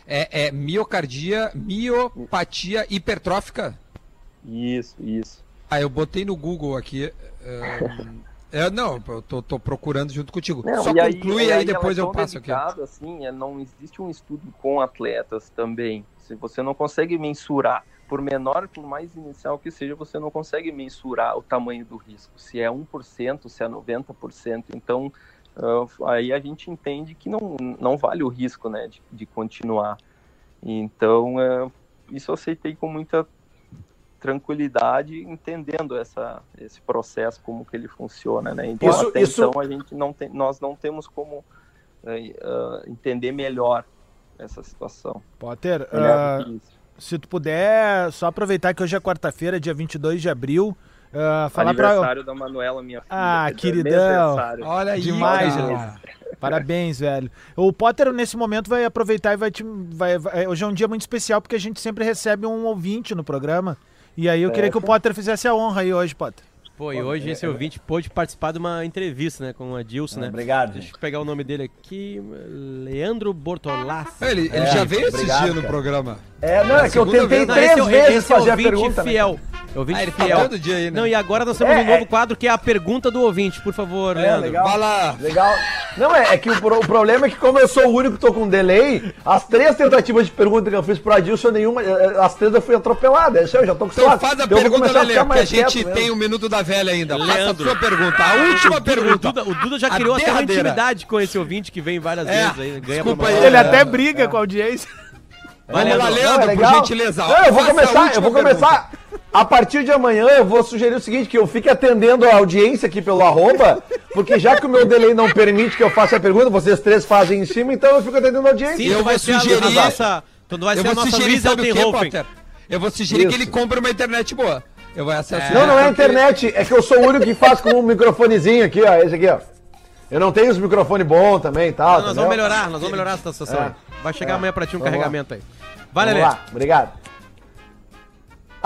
É, é miocardia, miopatia hipertrófica? Isso, isso. Ah, eu botei no Google aqui. É, não, eu tô, tô procurando junto contigo. Não, Só e conclui aí, ela depois é eu passo aqui. Assim, é, não existe um estudo com atletas também. Se você não consegue mensurar, por menor, por mais inicial que seja, você não consegue mensurar o tamanho do risco. Se é 1%, se é 90%. Então, ah, aí a gente entende que não, não vale o risco né, de, de continuar. Então, é, isso eu aceitei com muita tranquilidade, entendendo essa, esse processo, como que ele funciona, né? Então, Isso- até isso- então, a gente não tem, nós não temos como ah, entender melhor essa situação. Potter, que isso. se tu puder só aproveitar que hoje é quarta-feira, dia 22 de abril, ah, falar pra... Aniversário da Manuela, minha filha. Ah, do queridão. Olha aí, Demais, cara. Parabéns, velho. O Potter, nesse momento, vai aproveitar e vai te. Vai, vai- hoje é um dia muito especial porque a gente sempre recebe um ouvinte no programa. E aí eu queria que o Potter fizesse a honra aí hoje, Potter. Pô, e hoje esse ouvinte pôde participar de uma entrevista, né, com o Adilson, né? Obrigado. Deixa eu pegar o nome dele aqui, Leandro Bortolassi. Ele, ele É, já veio obrigado, dias no programa. É, não, é que eu tentei vez, Não, três esse é o- vezes esse é o fazer a ouvinte pergunta. né? fiel. Ouvinte Ah, ele tá fiel. todo dia aí, né? Não, e agora nós temos É, um novo é. quadro que é a pergunta do ouvinte, por favor, É, Leandro. legal. Vai lá. Legal. Não, é, é que o, pro- o problema é que como eu sou o único que tô com delay, as três tentativas de pergunta que eu fiz pro Adilson, nenhuma, eh, as três eu fui atropelado. Isso eu já tô Então acostumado. faz a Eu vou pergunta, ficar porque a gente tem o minuto da velha ainda. Faça a Leandro. sua pergunta. A última O pergunta. Duda, o Duda já A criou até uma derradeira. intimidade com esse ouvinte que vem várias É, vezes aí. Ganha desculpa aí, Ele É, até briga com a audiência. Vamos Leandro. lá, Não, Leandro, é por legal. gentileza. Não, eu vou Faça começar, eu vou pergunta. começar. A partir de amanhã eu vou sugerir o seguinte, que eu fique atendendo a audiência aqui pelo arroba, porque já que o meu delay não permite que eu faça a pergunta, vocês três fazem em cima, então eu fico atendendo a audiência. Sim, eu vou sugerir- a nossa, tu vai Eu ser a nossa Luiz o que, Altenhofen. Eu vou sugerir que Isso. ele compre uma internet boa. Eu vou acessar. Não, não é a internet, é que eu sou o único que faz com um microfonezinho aqui, ó, esse aqui, ó. Eu não tenho os microfones bons também e tal. Não, nós vamos melhorar, nós vamos melhorar essa situação. É. aí. Vai chegar É. amanhã pra ti um Vamos lá. carregamento aí. Vai, Vamos Lelê. lá, obrigado.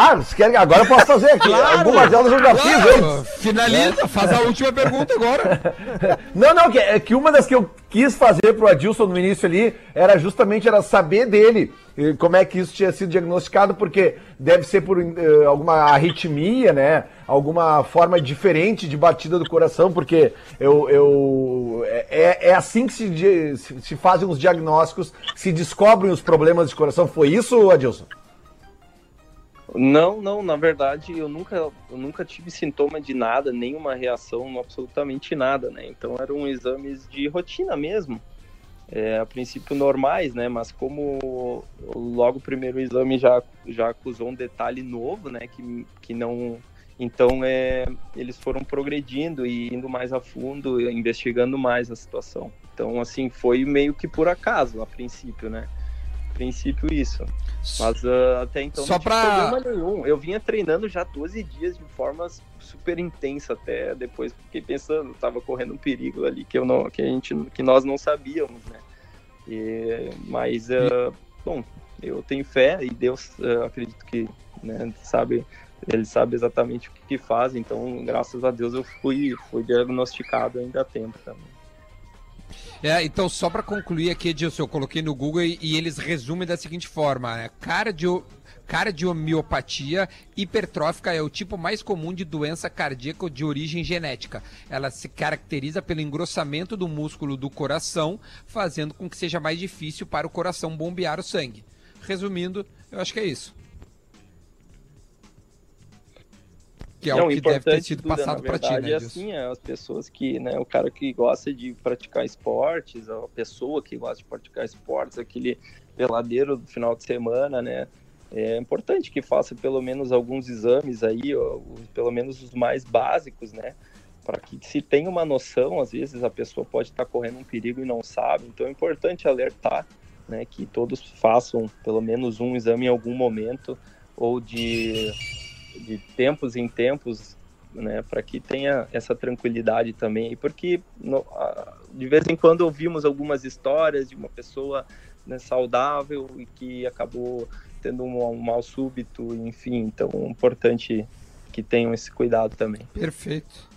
Ah, vocês querem agora eu posso fazer aqui. Claro. Algumas delas eu já fiz, hein? Claro, finaliza, faz a última pergunta agora. <laughs> Não, não, que, é que uma das que eu quis fazer pro Adilson no início ali era justamente era saber dele como é que isso tinha sido diagnosticado, porque deve ser por eh, alguma arritmia, né? Alguma forma diferente de batida do coração, porque eu, eu é, é assim que se, se fazem os diagnósticos, se descobrem os problemas de coração. Foi isso, Adilson? Não, não, na verdade eu nunca, eu nunca tive sintoma de nada, nenhuma reação, absolutamente nada, né? Então eram exames de rotina mesmo, é, a princípio normais, né? Mas como logo o primeiro exame já, já acusou um detalhe novo, né? Que, que não. Então é, eles foram progredindo e indo mais a fundo, investigando mais a situação. Então, assim, foi meio que por acaso, a princípio, né? Princípio isso. Mas ah, até então Só não tinha pra- problema nenhum. Eu vinha treinando já 12 dias de forma super intensa até depois fiquei pensando, tava correndo um perigo ali que eu não que a gente que nós não sabíamos, né? E- mas ah, bom, eu tenho fé e Deus ah, acredito que né, sabe ele sabe exatamente o que, que faz, então graças a Deus eu fui fui diagnosticado ainda a tempo também. É, então, só para concluir aqui, Edilson, eu coloquei no Google e, e eles resumem da seguinte forma: né? Cardio, cardiomiopatia hipertrófica é o tipo mais comum de doença cardíaca de origem genética. Ela se caracteriza pelo engrossamento do músculo do coração, fazendo com que seja mais difícil para o coração bombear o sangue. Resumindo, eu acho que é isso. Que é Não, o que deve ter sido passado para ti, né, é assim, é as pessoas que, né, o cara que gosta de praticar esportes, a pessoa que gosta de praticar esportes, aquele peladeiro do final de semana, né, é importante que faça pelo menos alguns exames aí, ó, pelo menos os mais básicos, né, para que se tenha uma noção, às vezes a pessoa pode estar correndo um perigo e não sabe, então é importante alertar, né, que todos façam pelo menos um exame em algum momento, ou de de tempos em tempos, né, para que tenha essa tranquilidade também, porque no- de vez em quando ouvimos algumas histórias de uma pessoa né, saudável e que acabou tendo um, um mal súbito, enfim, então é importante que tenham esse cuidado também. Perfeito.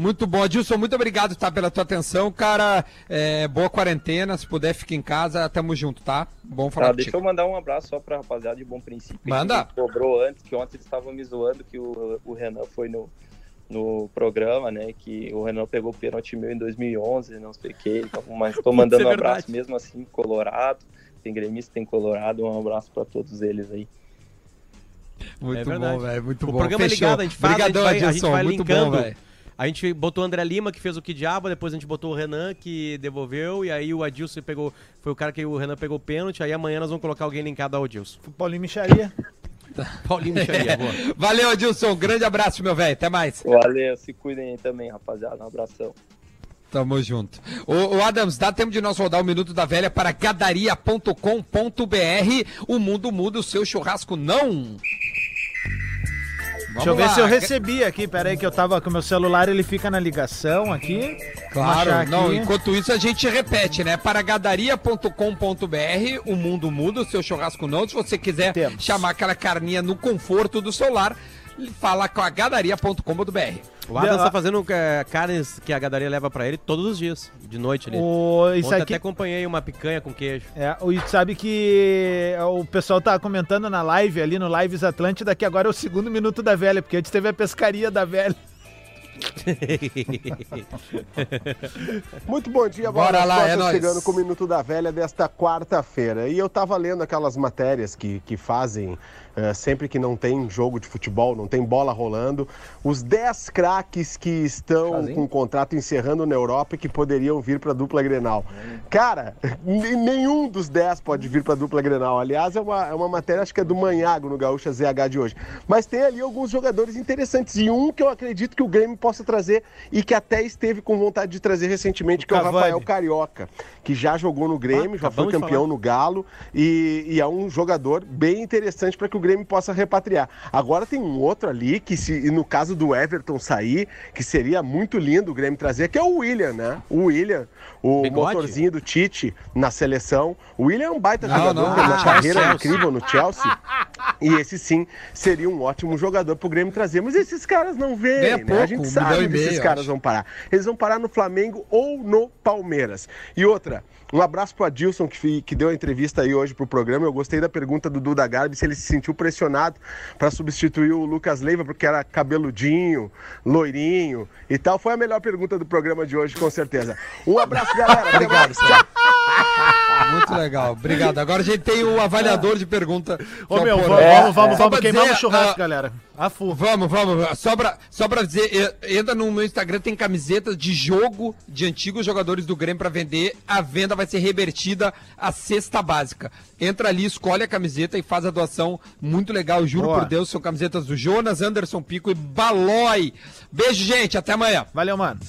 Muito bom, Adilson, muito obrigado tá, pela tua atenção, cara. É, boa quarentena, se puder, fica em casa. Tamo junto, tá? Bom falar Tá, deixa contigo. eu mandar um abraço só pra rapaziada de Bom Princípio. Manda. Que cobrou antes, que ontem eles estavam me zoando que o, o Renan foi no, no programa, né? Que o Renan pegou o pênalti meu em 2011, não sei o que. Mas tô <laughs> mandando é um verdade. abraço mesmo assim, Colorado. Tem gremista, tem Colorado. Um abraço pra todos eles aí. Muito É bom, velho. Muito O bom. programa é Fechou. ligado, a gente faz, Obrigadão, a gente vai- a gente Adilson. vai muito linkando. bom, velho. A gente botou o André Lima, que fez o que diabo, depois a gente botou o Renan, que devolveu, e aí o Adilson pegou. Foi o cara que o Renan pegou o pênalti, aí amanhã nós vamos colocar alguém linkado ao Adilson. Paulinho Micharia. <laughs> Paulinho Micharia, boa. Valeu, Adilson. Grande abraço, meu velho. Até mais. Valeu, se cuidem aí também, rapaziada. Um abração. Tamo junto. Ô, ô, Adams, dá tempo de nós rodar o Minuto da Velha para gadaria.com.br. O mundo muda, o seu churrasco não. Deixa eu ver se eu recebi aqui. Pera aí que eu tava com o meu celular, ele fica na ligação aqui. Claro, aqui. não, enquanto isso a gente repete, né? Para gadaria.com.br, o mundo muda, o seu churrasco não. Se você quiser Temos. chamar aquela carninha no conforto do seu lar, fala com a gadaria.com.br. O Adam Deu- tá fazendo é, carnes que a gadaria leva pra ele todos os dias, de noite ali. O, isso Ontem aqui, até acompanhei uma picanha com queijo. É, o- e sabe que o pessoal tá comentando na live ali no Lives Atlântida que agora é o segundo minuto da velha, porque antes teve a pescaria da velha. <laughs> Muito bom dia, Bora Bola lá, é nóis. chegando com o Minuto da Velha desta quarta-feira. E eu tava lendo aquelas matérias que, que fazem eh, sempre que não tem jogo de futebol, não tem bola rolando, os 10 craques que estão com o contrato encerrando na Europa e que poderiam vir para a dupla Grenal. Cara, nenhum dos 10 pode vir para a dupla Grenal. Aliás, é uma, é uma matéria, acho que é do Manhago no Gaúcha ZH de hoje. Mas tem ali alguns jogadores interessantes e um que eu acredito que o Grêmio possa trazer e que até esteve com vontade de trazer recentemente, que é o Cavani. Rafael Carioca, que já jogou no Grêmio, Ah, já foi campeão no Galo e, e é um jogador bem interessante para que o Grêmio possa repatriar. Agora tem um outro ali que, se e no caso do Everton sair, que seria muito lindo o Grêmio trazer, que é o William, né? O William, o Bigode? motorzinho do Tite na seleção. O William é um baita Não, jogador, não, tem uma não. carreira Chelsea. incrível no Chelsea. E esse sim seria um ótimo jogador pro Grêmio trazer. Mas esses caras não vêm, Ganha né? pouco, a gente sabe onde esses meio, caras acho. vão parar. Eles vão parar no Flamengo ou no Palmeiras. E outra, um abraço pro Adilson, que, que deu a entrevista aí hoje pro programa. Eu gostei da pergunta do Duda Garbi, se ele se sentiu pressionado para substituir o Lucas Leiva, porque era cabeludinho, loirinho e tal. Foi a melhor pergunta do programa de hoje, com certeza. Um abraço, galera. <laughs> Tchau. Muito legal, obrigado. Agora a gente tem o avaliador de pergunta. Ô, é o meu, vamos, vamos, vamos, Só vamos queimar no churrasco, ah, galera. Afu. Vamos, vamos. Só pra, só pra dizer, entra no meu Instagram, tem camisetas de jogo de antigos jogadores do Grêmio pra vender. A venda vai ser revertida à cesta básica. Entra ali, escolhe a camiseta e faz a doação. Muito legal, juro Boa. por Deus. São camisetas do Jonas, Anderson Pico e Balói. Beijo, gente. Até amanhã. Valeu, mano.